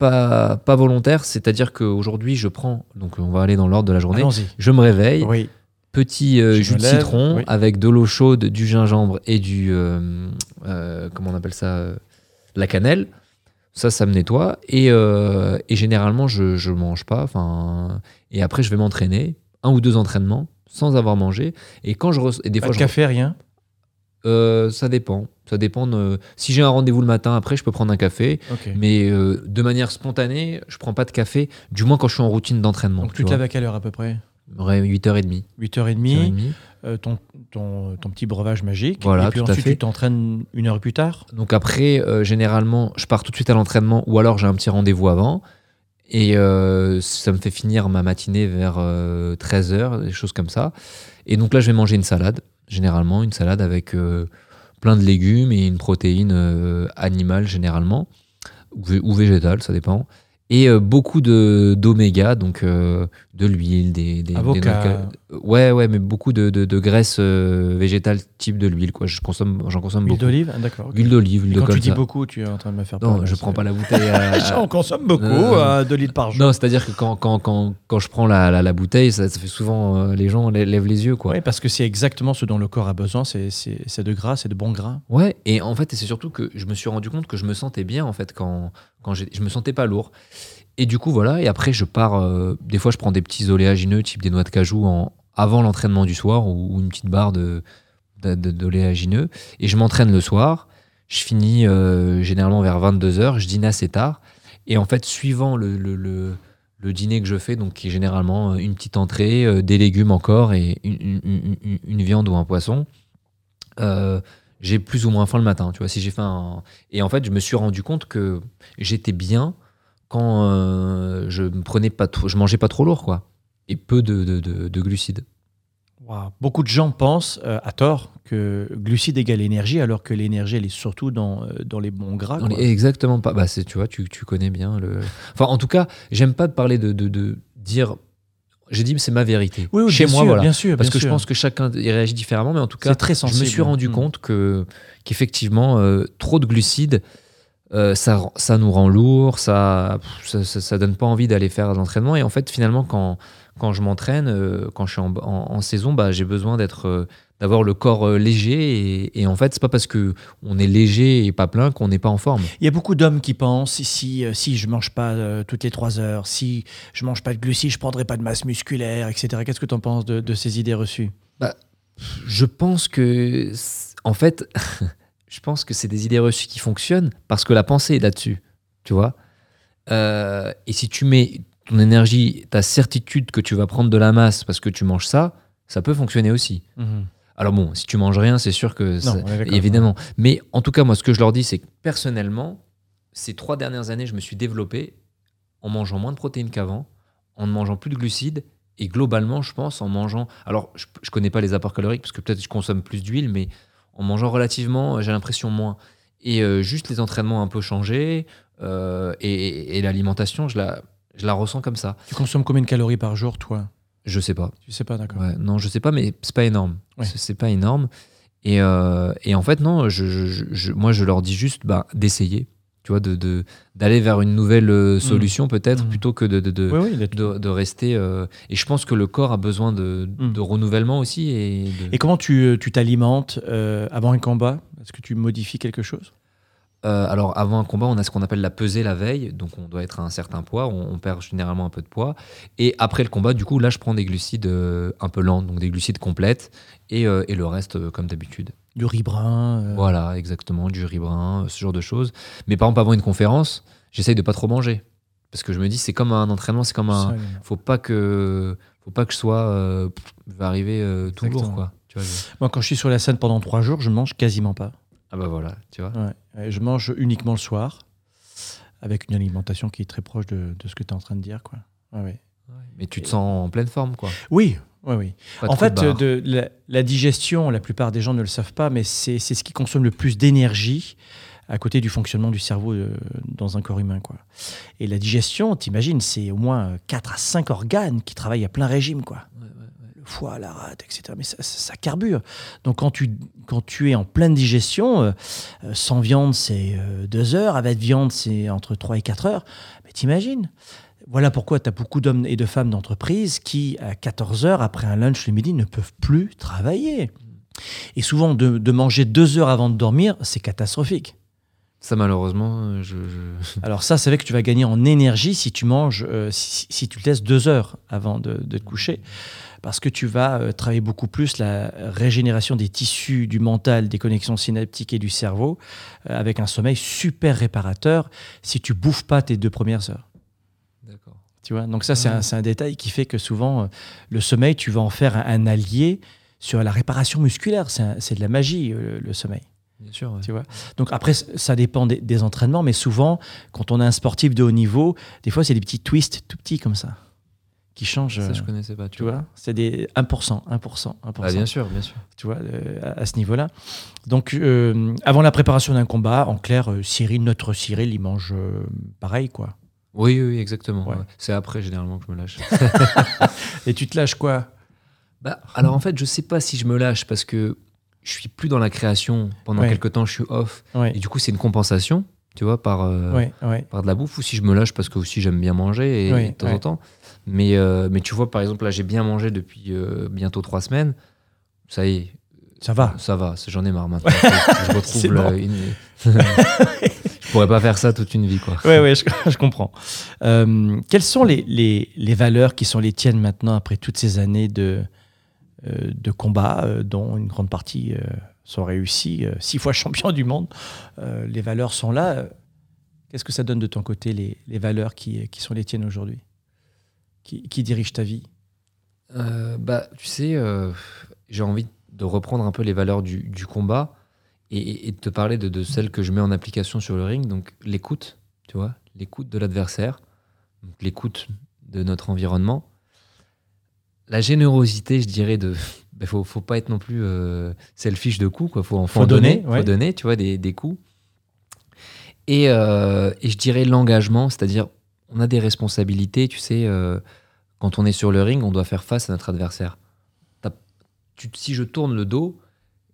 pas, pas volontaire, c'est-à-dire qu'aujourd'hui, je prends, donc on va aller dans l'ordre de la journée, je me réveille, Oui. petit euh, jus de lève, citron oui. avec de l'eau chaude, du gingembre et du, euh, euh, comment on appelle ça, la cannelle. Ça, ça me nettoie. Et, et généralement, je, je mange pas. Enfin, et après, je vais m'entraîner, un ou deux entraînements sans avoir mangé. Et quand je et des Pas fois, de je café, rien? ça dépend. Ça dépend. de- si j'ai un rendez-vous le matin, après, je peux prendre un café. Mais euh, de manière spontanée, je prends pas de café, du moins quand je suis en routine d'entraînement. Donc tu te lèves à quelle heure à peu près? 8h30. 8h30, euh, ton, ton, ton petit breuvage magique. Voilà, et puis tout à ensuite, fait. tu t'entraînes une heure plus tard? Donc après, euh, généralement, je pars tout de suite à l'entraînement ou alors j'ai un petit rendez-vous avant. Et euh, ça me fait finir ma matinée vers 13h, des choses comme ça. Et donc là, je vais manger une salade, généralement, une salade avec plein de légumes et une protéine euh, animale, généralement, ou, vé- ou végétale, ça dépend. Et euh, beaucoup d'oméga, donc euh, de l'huile, des, des, Avocat. de Ouais, ouais, mais beaucoup de, de, de graisses euh, végétales type de l'huile, quoi. Je consomme, j'en consomme Huile beaucoup. d'olive Ah, D'accord. ok. Huile d'olive, huile de Quand tu dis beaucoup, tu es en train de me faire Non, peur, je prends pas la bouteille. à- On consomme beaucoup, euh, 2 litres par jour. Non, c'est-à-dire que quand, quand, quand, quand je prends la, la, la bouteille, ça, ça fait souvent euh, les gens lè- lèvent les yeux, quoi. Oui, parce que c'est exactement ce dont le corps a besoin, c'est- c'est c'est de gras, c'est de bons gras. Ouais, et en fait, c'est surtout que je me suis rendu compte que je me sentais bien, en fait, quand, quand j'ai- je me sentais pas lourd. Et du coup, voilà, et après, je pars, euh, des fois, je prends des petits oléagineux, type des noix de cajou, en, avant l'entraînement du soir, ou, une petite barre de, d'oléagineux, et je m'entraîne le soir. Je finis euh, généralement vers 22h, je dîne assez tard, et en fait, suivant le, le, dîner que je fais, donc qui est généralement euh, une petite entrée, des légumes encore, et une, une- viande ou un poisson, j'ai plus ou moins faim le matin, tu vois. Si j'ai faim, et en fait, je me suis rendu compte que j'étais bien quand euh, je me prenais pas trop, je mangeais pas trop lourd, quoi, et peu de, de, de- de glucides. Waouh. Beaucoup de gens pensent, euh, à tort, que glucides égale énergie, alors que l'énergie, elle est surtout dans, euh, dans les bons gras. Quoi. exactement pas. Bah, tu vois, tu, tu connais bien le. Enfin, en tout cas, j'aime pas parler de, de, de dire. J'ai dit, c'est ma vérité. Oui, oui, Chez moi, sûr, voilà. bien sûr. Parce bien que je pense que chacun y réagit différemment, mais en tout cas, très je me suis rendu Mm. compte que qu'effectivement euh, trop de glucides euh, ça, ça nous rend lourd ça, ça, ça, donne pas envie d'aller faire l'entraînement et en fait finalement quand, quand je m'entraîne, euh, quand je suis en, en- en saison, bah, j'ai besoin d'être, euh, d'avoir le corps léger. Et, et en fait, c'est pas parce que on est léger et pas plein qu'on n'est pas en forme. Il y a beaucoup d'hommes qui pensent si, si je mange pas toutes les trois heures, si je mange pas de glucides, je prendrai pas de masse musculaire, etc. Qu'est-ce que tu en penses de, de ces idées reçues? Je pense que, en fait, je pense que c'est des idées reçues qui fonctionnent parce que la pensée est là-dessus, tu vois. Euh, et si tu mets ton énergie, ta certitude que tu vas prendre de la masse parce que tu manges ça, ça peut fonctionner aussi. Alors bon, si tu manges rien, c'est sûr que ça- on est d'accord. évidemment. Mais en tout cas, moi, ce que je leur dis, c'est que personnellement, ces trois dernières années, je me suis développé en mangeant moins de protéines qu'avant, en ne mangeant plus de glucides, et globalement, je pense, en mangeant. Alors, je, je connais pas les apports caloriques parce que peut-être je consomme plus d'huile, mais en mangeant relativement, j'ai l'impression moins. Et euh, juste les entraînements un peu changés euh, et, et- l'alimentation, je la, je la ressens comme ça. Tu consommes combien de calories par jour, toi? Je sais pas. Tu sais pas, d'accord. Ouais, non, je sais pas, mais c'est pas énorme. Ouais. C'est- C'est pas énorme. Et, euh, et en fait, non, je, je- je- moi, je leur dis juste bah, d'essayer, tu vois, de- d'aller vers une nouvelle euh, solution peut-être, Mm. plutôt que de, de, de, Oui, oui, d'être- de- de rester. euh, et je pense que le corps a besoin de, Mm. de renouvellement aussi. Et, comment tu tu t'alimentes euh, avant un combat? Est-ce que tu modifies quelque chose? Euh, alors, avant un combat, on a ce qu'on appelle la pesée la veille. Donc, on doit être à un certain poids. On, on perd généralement un peu de poids. Et après le combat, du coup, là, je prends des glucides euh, un peu lents, donc des glucides complètes. Et, euh, et le reste, euh, comme d'habitude. Du riz brun euh, Voilà, exactement, du riz brun, ce genre de choses. Mais par exemple, avant une conférence, j'essaye de pas trop manger. Parce que je me dis, c'est comme un entraînement, c'est comme un. Faut pas que, faut pas que je sois. euh, je vais arriver euh, tout lourd, quoi. Tu vois, je- Moi, quand je suis sur la scène pendant trois jours, je mange quasiment pas. Ah bah voilà, tu vois. Ouais. Je mange uniquement le soir, avec une alimentation qui est très proche de, de ce que tu es en train de dire. Quoi. Ouais, ouais. Mais tu te sens en pleine forme, quoi. Oui, oui, oui. Pas En de fait, de, la, la digestion, la plupart des gens ne le savent pas, mais c'est c'est ce qui consomme le plus d'énergie à côté du fonctionnement du cerveau euh, dans un corps humain. Quoi. Et la digestion, t'imagines, c'est au moins 4 à 5 organes qui travaillent à plein régime. Quoi. Le foie, la rate, etc. Mais ça, ça- ça carbure. Donc quand tu, quand tu es en pleine digestion, euh, euh, sans viande, c'est 2 heures, avec viande, c'est entre 3 et 4 heures. Mais t'imagines voilà pourquoi tu as beaucoup d'hommes et de femmes d'entreprise qui, à 14 heures, après un lunch le midi, ne peuvent plus travailler. Et souvent, de, de manger deux heures avant de dormir, c'est catastrophique. Ça, malheureusement, euh, je. je- Alors ça, c'est vrai que tu vas gagner en énergie si tu manges, euh, si, si tu te laisses deux heures avant de, de te coucher, parce que tu vas euh, travailler beaucoup plus la régénération des tissus, du mental, des connexions synaptiques et du cerveau, euh, avec un sommeil super réparateur si tu bouffes pas tes deux premières heures. Tu vois Donc ça, c'est un, détail qui fait que souvent, euh, le sommeil, tu vas en faire un, un allié sur la réparation musculaire. C'est de la magie, euh, le sommeil. Bien sûr. ouais. Tu vois Donc après, ça dépend des, des entraînements, mais souvent, quand on a un sportif de haut niveau, des fois, c'est des petits twists tout petits comme ça, qui changent. Ça, je euh, connaissais pas. Tu, tu vois C'est des 1%, 1%, 1%. Ah, bien sûr, bien sûr. Tu vois, euh, à, à ce niveau-là. Donc, euh, avant la préparation d'un combat, en clair, euh, Cyril, notre Cyril, il mange pareil, quoi. Oui, oui, exactement. Ouais. C'est après, généralement, que je me lâche. Et tu te lâches quoi? Bah, alors en fait, je sais pas si je me lâche parce que je suis plus dans la création pendant Ouais. quelques temps, je suis off. Ouais, Et du coup, c'est une compensation, tu vois, par, euh, ouais, par de la bouffe ou si je me lâche parce que aussi j'aime bien manger et, de temps en temps. Mais, euh, mais tu vois, par exemple, là, j'ai bien mangé depuis euh, bientôt trois semaines. Ça y est, Ça va. ça va, j'en ai marre maintenant. je retrouve le- bon. une... je pourrais pas faire ça toute une vie, quoi. Ouais, ouais, je, je comprends. Euh, quelles sont les, les, les valeurs qui sont les tiennes maintenant après toutes ces années de, euh, de combat, euh, dont une grande partie euh, sont réussies, six fois champion du monde Les valeurs sont là. Qu'est-ce que ça donne de ton côté, les, les valeurs qui, qui sont les tiennes aujourd'hui? Qui, qui dirigent ta vie? Bah, tu sais, j'ai envie de reprendre un peu les valeurs du, du combat et, et de te parler de, de celles que je mets en application sur le ring. Donc, l'écoute, tu vois, l'écoute de l'adversaire, l'écoute de notre environnement. La générosité, je dirais, de. Il faut, faut pas être non plus euh, selfish de coups, quoi. Faut en, faut Faut en donner, donner, ouais. faut donner, tu vois, des, des coups. Et, euh, et je dirais l'engagement, c'est-à-dire, on a des responsabilités, tu sais. euh, quand on est sur le ring, on doit faire face à notre adversaire. Tu- si je tourne le dos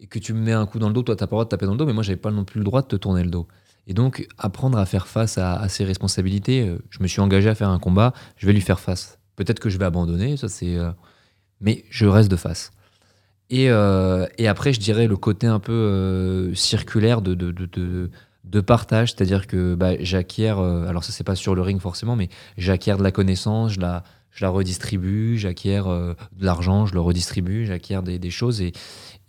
et que tu me mets un coup dans le dos, toi, t'as pas le droit de taper dans le dos, mais moi, j'avais pas non plus le droit de te tourner le dos. Et donc, apprendre à faire face à, ses responsabilités. euh, Je me suis engagé à faire un combat, je vais lui faire face. Peut-être que je vais abandonner, ça c'est. euh, mais je reste de face. Et, euh, et après, je dirais le côté un peu circulaire de, de, de, partage, c'est-à-dire que bah, j'acquiers, alors ça c'est pas sur le ring forcément, mais j'acquiers de la connaissance, je la, je la redistribue, j'acquiers euh, de l'argent, je le redistribue, j'acquiers des, des choses et,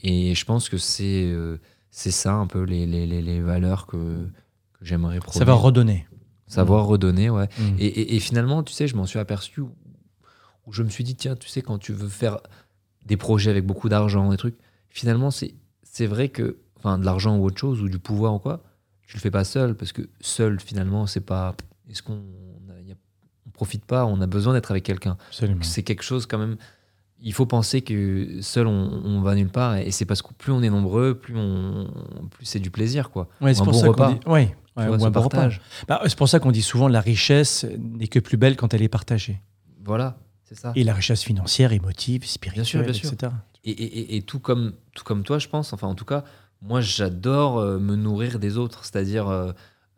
et je pense que c'est euh, c'est ça un peu les, les, les, valeurs que, que j'aimerais produire. Va redonner. Savoir redonner, ouais. Mm. Et, et- et finalement, tu sais, je m'en suis aperçu où, où je me suis dit, tiens, tu sais, quand tu veux faire des projets avec beaucoup d'argent, des trucs, finalement, c'est vrai que, enfin, de l'argent ou autre chose, ou du pouvoir ou quoi, tu le fais pas seul, parce que seul, finalement, c'est pas. Est-ce qu'on profite pas On a besoin d'être avec quelqu'un. C'est quelque chose quand même. Il faut penser que seul, on, on va nulle part, et c'est parce que plus on est nombreux, plus on, plus c'est du plaisir, quoi. Ouais, c'est pour bon ça qu'on repas. dit. Ouais, ouais, ou un partage. Bah, c'est pour ça qu'on dit souvent la richesse n'est que plus belle quand elle est partagée. Voilà, c'est ça. Et la richesse financière, émotive, spirituelle, sûr, bien sûr. etc. Et, et- et- et tout, comme, tout comme toi, je pense, enfin en tout cas, moi j'adore euh, me nourrir des autres. C'est-à-dire, euh,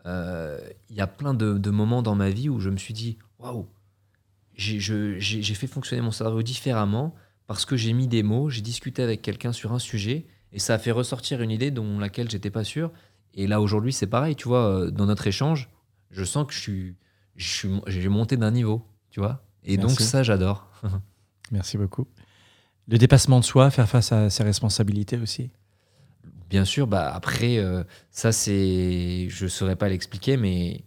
euh, il y a plein de, de moments dans ma vie où je me suis dit, waouh, j'ai fait fonctionner mon cerveau différemment parce que j'ai mis des mots, j'ai discuté avec quelqu'un sur un sujet et ça a fait ressortir une idée dont laquelle j'étais pas sûr. Et là aujourd'hui, c'est pareil, tu vois, euh, dans notre échange, je sens que je suis, je suis, j'ai monté d'un niveau, tu vois. Et donc ça, j'adore. Merci beaucoup. Le dépassement de soi, faire face à ses responsabilités aussi. Bien sûr, bah après, euh, ça c'est. Je ne saurais pas l'expliquer, mais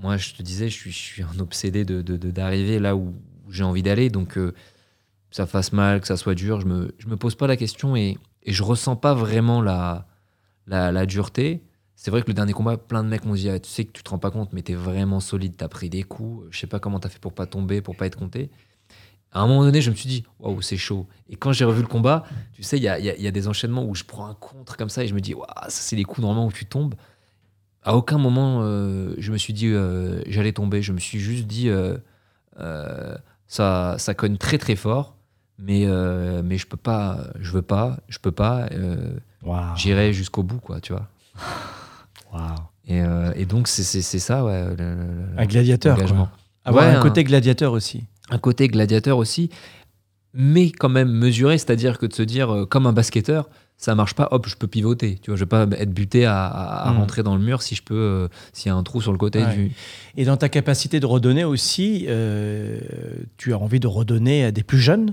moi je te disais, je suis, un obsédé de, d'arriver là où j'ai envie d'aller. Donc, euh, que ça fasse mal, que ça soit dur, je me, je me pose pas la question et, et je ressens pas vraiment la, la, dureté. C'est vrai que le dernier combat, plein de mecs m'ont dit Ah, Tu sais que tu te rends pas compte, mais t'es vraiment solide, t'as pris des coups. Je sais pas comment t'as fait pour pas tomber, pour pas être compté. À un moment donné, je me suis dit Waouh, c'est chaud. Et quand j'ai revu le combat, tu sais, il y a, y a des enchaînements où je prends un contre comme ça et je me dis Waouh, ça, c'est les coups normalement où tu tombes. À aucun moment, euh, je me suis dit euh, j'allais tomber. Je me suis juste dit euh, ça, ça cogne très très fort, mais, mais je peux pas, je veux pas, je peux pas. J'irai jusqu'au bout, quoi, tu vois. Et, et donc, c'est- ça, ouais. le- Un gladiateur. quoi. Avoir Ouais, un un- côté gladiateur aussi. Un côté gladiateur aussi, mais quand même mesuré, c'est-à-dire que de se dire, comme un basketteur, ça marche pas, hop, je peux pivoter. Tu vois, je vais pas être buté à, à- à Mhm. rentrer dans le mur si je peux, euh, s'il y a un trou sur le côté Ouais. du. Et dans ta capacité de redonner aussi, euh, tu as envie de redonner à des plus jeunes,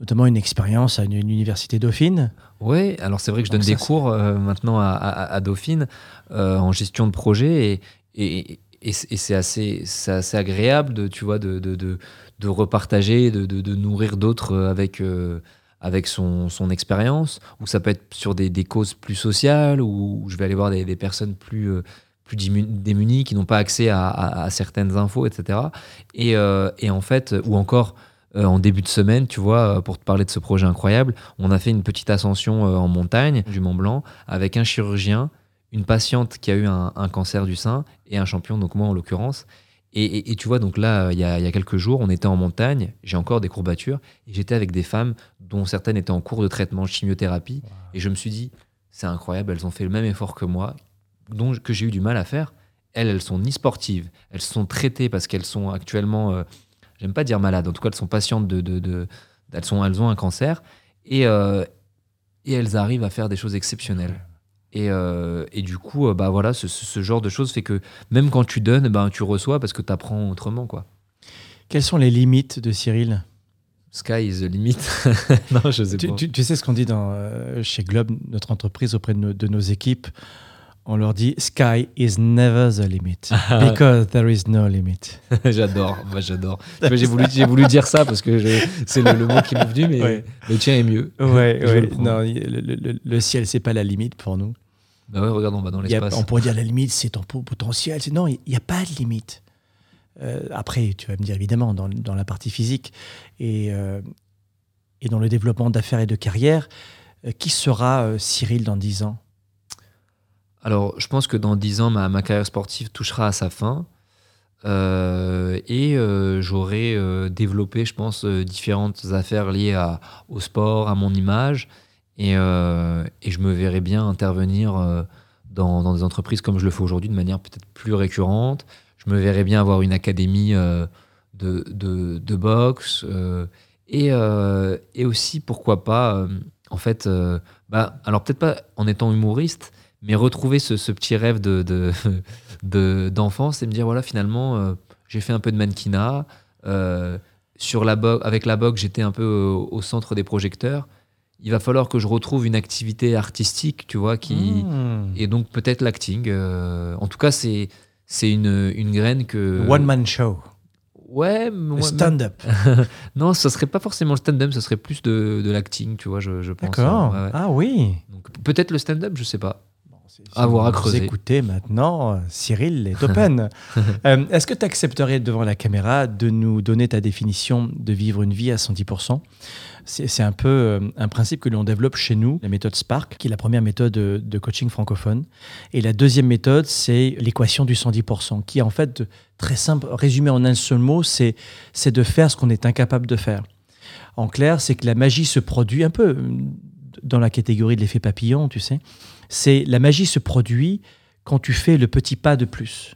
notamment une expérience à une, une université dauphine? Ouais, alors c'est vrai que je donne des cours euh, maintenant à, Dauphine en gestion de projet et, et, et c'est assez, agréable de, tu vois, de, de, de, de repartager, de, nourrir d'autres avec, avec son, son expérience, ou ça peut être sur des, des causes plus sociales, ou je vais aller voir des, des personnes plus, euh, plus démunies qui n'ont pas accès à, certaines infos, etc. Et, euh, et en fait, ou encore euh, en début de semaine, tu vois, pour te parler de ce projet incroyable, on a fait une petite ascension en montagne du Mont Blanc avec un chirurgien, une patiente qui a eu un cancer du sein et un champion, donc moi en l'occurrence. Et, et- et tu vois, donc là, il y, a, il y a quelques jours, on était en montagne, j'ai encore des courbatures, et j'étais avec des femmes dont certaines étaient en cours de traitement de chimiothérapie. Et je me suis dit, c'est incroyable, elles ont fait le même effort que moi, dont, que j'ai eu du mal à faire. Elles, elles sont ni sportives, elles sont traitées parce qu'elles sont actuellement, euh, j'aime pas dire malades, en tout cas, elles sont patientes de. de, de- elles, sont, elles ont un cancer, et, euh, et elles arrivent à faire des choses exceptionnelles. Et, euh, et du coup, euh, bah voilà, ce, ce- genre de choses fait que même quand tu donnes, ben, tu reçois parce que tu apprends autrement. Quoi. Quelles sont les limites de Cyril? Sky is the limit. non, je sais tu, pas. tu- tu sais ce qu'on dit dans, euh, chez Globe, notre entreprise, auprès de nos, de nos équipes? On leur dit Sky is never the limit. Because there is no limit. j'adore, moi j'adore. J'ai voulu, j'ai voulu dire ça parce que c'est le, le mot qui m'est venu, mais Ouais. le tien est mieux. Ouais, Je ouais. le. Non, le, le- ciel, c'est pas la limite pour nous. Bah ouais, regarde, on va dans l'espace. on pourrait dire la limite, c'est ton po- potentiel. Non, il n'y a pas de limite. Euh, après, tu vas me dire évidemment, dans, dans la partie physique et, euh, et dans le développement d'affaires et de carrière, euh, qui sera Cyril dans 10 ans? Alors, je pense que dans 10 ans, ma, carrière sportive touchera à sa fin. Euh, et euh, j'aurai euh, développé, je pense, différentes affaires liées au sport, à mon image. Et, je me verrai bien intervenir dans, des entreprises comme je le fais aujourd'hui, de manière peut-être plus récurrente. Je me verrai bien avoir une académie de, boxe. et, et aussi, pourquoi pas, en fait, bah, alors peut-être pas en étant humoriste, mais retrouver ce, ce petit rêve de, de, de- d'enfance et me dire, voilà, finalement, euh, j'ai fait un peu de mannequinat. euh, sur la avec la boxe, j'étais un peu au, au centre des projecteurs. Il va falloir que je retrouve une activité artistique, tu vois, qui, Mmh. et donc peut-être l'acting. euh, en tout cas, c'est c'est une, une graine que. One man show. Ouais, stand-up. non, ce serait pas forcément le stand-up, ce serait plus de, de l'acting, tu vois, je, je pense. D'accord. Ouais, ouais. Ah oui. Peut-être le stand-up, je sais pas. Si À creuser. écoutez maintenant, Cyril est open. Euh, Est-ce que tu accepterais devant la caméra de nous donner ta définition de vivre une vie à 110% C'est un peu euh, un principe que l'on développe chez nous, la méthode Spark, qui est la première méthode de, coaching francophone. Et la deuxième méthode, c'est l'équation du 110%, qui est en fait très simple, résumé en un seul mot, c'est c'est de faire ce qu'on est incapable de faire. En clair, c'est que la magie se produit un peu euh, dans la catégorie de l'effet papillon, tu sais c'est la magie se produit quand tu fais le petit pas de plus.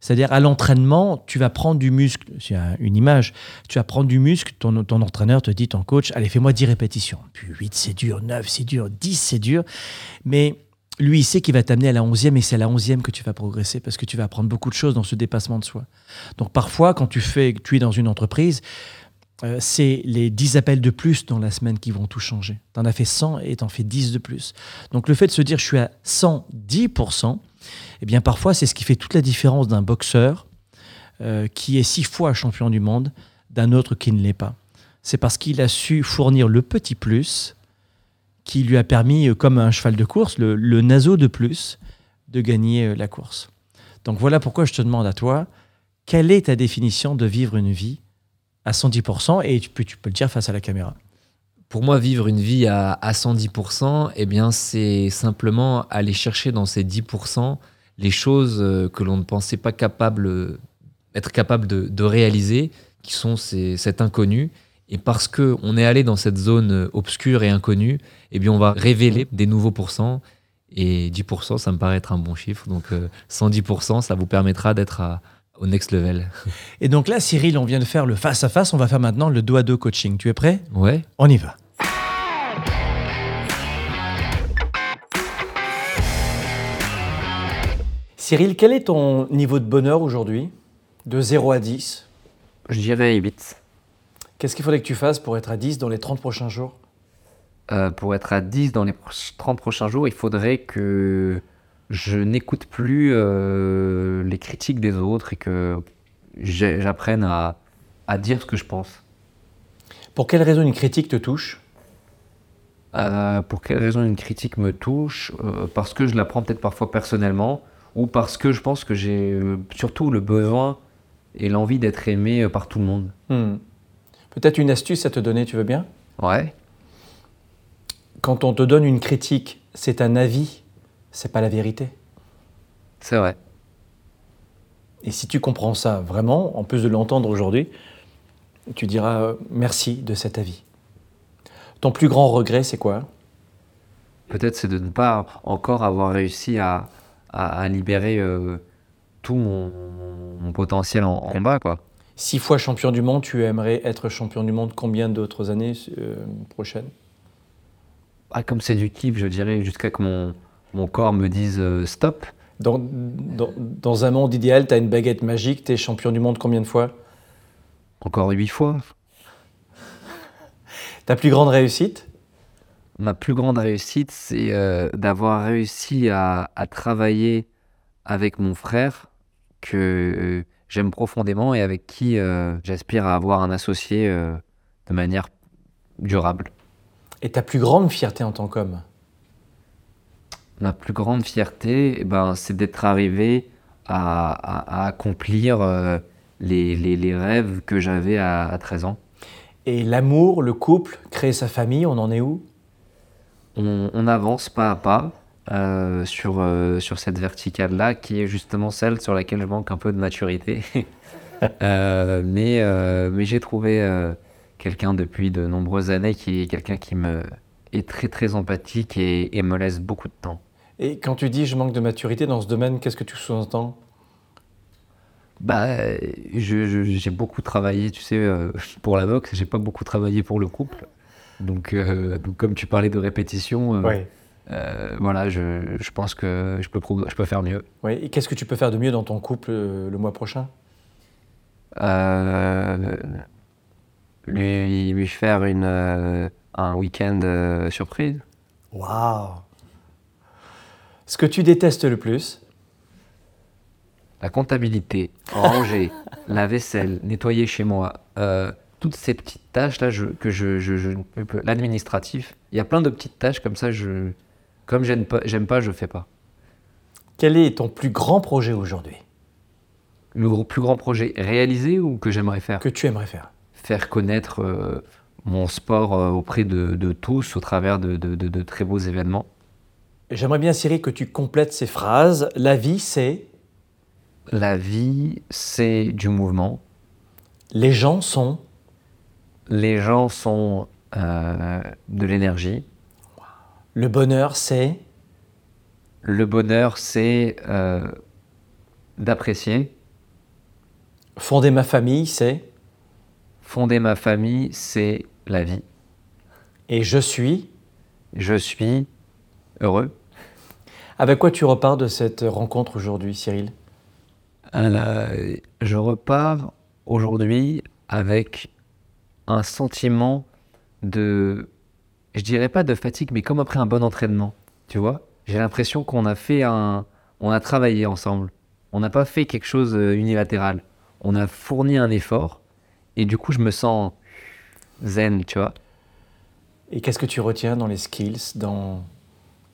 C'est-à-dire à l'entraînement, tu vas prendre du muscle, c'est un- une image, tu vas prendre du muscle, ton, entraîneur te dit, ton coach, allez fais-moi 10 répétitions. Puis 8 c'est dur, 9 c'est dur, 10 c'est dur. Mais lui, il sait qu'il va t'amener à la 11e et c'est à la 11e que tu vas progresser parce que tu vas apprendre beaucoup de choses dans ce dépassement de soi. Donc parfois, quand tu, fais, tu es dans une entreprise, euh, c'est les 10 appels de plus dans la semaine qui vont tout changer. Tu en as fait 100 et tu en fais 10 de plus. Donc le fait de se dire je suis à 110%, eh bien parfois c'est ce qui fait toute la différence d'un boxeur euh, qui est six fois champion du monde d'un autre qui ne l'est pas. C'est parce qu'il a su fournir le petit plus qui lui a permis, euh, comme un cheval de course, le, le naseau de plus, de gagner la course. Donc voilà pourquoi je te demande à toi, quelle est ta définition de vivre une vie à 110% et tu peux, tu peux le dire face à la caméra. Pour moi, vivre une vie à, à 110%, eh bien, c'est simplement aller chercher dans ces 10% les choses euh, que l'on ne pensait pas capable, euh, être capable de, réaliser, qui sont cet inconnu. Et parce que on est allé dans cette zone euh, obscure et inconnue, eh bien, on va révéler des nouveaux pourcents. Et 10%, ça me paraît être un bon chiffre. Donc, euh, 110%, ça vous permettra d'être à- au next level. Et donc là, Cyril, on vient de faire le face-à-face, on va faire maintenant le dos à dos coaching. Tu es prêt? Ouais. On y va. Cyril, quel est ton niveau de bonheur aujourd'hui? De 0 à 10 Je dirais 8. Qu'est-ce qu'il faudrait que tu fasses pour être à 10 dans les 30 prochains jours? Euh, pour être à 10 dans les proch- 30 prochains jours, il faudrait que je n'écoute plus euh, les critiques des autres et que j'apprenne à, à dire ce que je pense. Pour quelle raison une critique te touche? Euh, pour quelle raison une critique me touche? Euh, Parce que je la prends peut-être parfois personnellement ou parce que je pense que j'ai surtout le besoin et l'envie d'être aimé par tout le monde. Hmm. Peut-être une astuce à te donner, tu veux bien? Ouais. Quand on te donne une critique, c'est un avis, c'est pas la vérité. C'est vrai. Et si tu comprends ça vraiment, en plus de l'entendre aujourd'hui, tu diras euh, merci de cet avis. Ton plus grand regret, c'est quoi? Peut-être c'est de ne pas encore avoir réussi à, à, à libérer euh, tout mon, mon potentiel en, en combat, quoi. Six fois champion du monde, tu aimerais être champion du monde combien d'autres années euh, prochaines? Ah, comme c'est du kiff, je dirais, jusqu'à que mon, mon corps me dise euh, stop. dans, dans, dans un monde idéal, tu as une baguette magique, tu es champion du monde combien de fois? Encore huit fois. Ta plus grande réussite? Ma plus grande réussite, c'est euh, d'avoir réussi à, à travailler avec mon frère que euh, j'aime profondément et avec qui euh, j'aspire à avoir un associé de manière durable. Et ta plus grande fierté en tant qu'homme? Ma plus grande fierté, eh ben, c'est d'être arrivé à, à- à accomplir euh, les, les- les rêves que j'avais à, à 13 ans. Et l'amour, le couple, créer sa famille, on en est où? On, on avance pas à pas euh, sur, euh, sur cette verticale-là, qui est justement celle sur laquelle je manque un peu de maturité. Mais mais j'ai trouvé quelqu'un depuis de nombreuses années qui est quelqu'un qui me est très très empathique et, et me laisse beaucoup de temps. Et quand tu dis je manque de maturité dans ce domaine, qu'est-ce que tu sous-entends? Bah, j'ai beaucoup travaillé, tu sais, euh, pour la boxe, j'ai pas beaucoup travaillé pour le couple. Donc, euh, donc comme tu parlais de répétition, euh, Ouais. euh, voilà, je, je pense que je peux, pro- je peux faire mieux. Ouais. Et qu'est-ce que tu peux faire de mieux dans ton couple euh, le mois prochain? Euh, lui, lui faire une, un week-end surprise. Waouh Ce que tu détestes le plus La comptabilité, ranger, la vaisselle, nettoyer chez moi, euh, toutes ces petites tâches là, je, que je, je, je l'administratif, il y a plein de petites tâches comme ça, je, comme j'aime pas, j'aime pas, je fais pas. Quel est ton plus grand projet aujourd'hui? Le plus grand projet réalisé ou que j'aimerais faire? Que tu aimerais faire Faire connaître euh, mon sport euh, auprès de, de tous au travers de, de- de- de très beaux événements. J'aimerais bien, Cyril, que tu complètes ces phrases. La vie, c'est? La vie, c'est du mouvement. les gens sont? Les gens sont euh, de l'énergie. le bonheur, c'est? Le bonheur, c'est euh, d'apprécier. fonder ma famille, c'est? Fonder ma famille, c'est la vie. et je suis? Je suis heureux. Avec quoi tu repars de cette rencontre aujourd'hui, Cyril? Euh, je repars aujourd'hui avec un sentiment de, je dirais pas de fatigue, mais comme après un bon entraînement. Tu vois J'ai l'impression qu'on a fait un, on a travaillé ensemble. On n'a pas fait quelque chose euh, unilatéral. On a fourni un effort et du coup je me sens zen, tu vois. Et qu'est-ce que tu retiens dans les skills, dans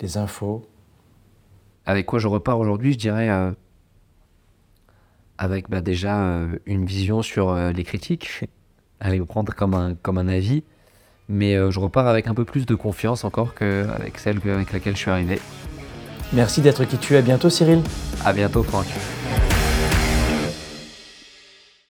les infos Avec quoi je repars aujourd'hui, je dirais euh, avec bah, déjà euh, une vision sur euh, les critiques, à les prendre comme un, comme un avis, mais je repars avec un peu plus de confiance encore qu'avec celle avec laquelle je suis arrivé. Merci d'être qui tu es. À bientôt, Cyril. À bientôt, Franck.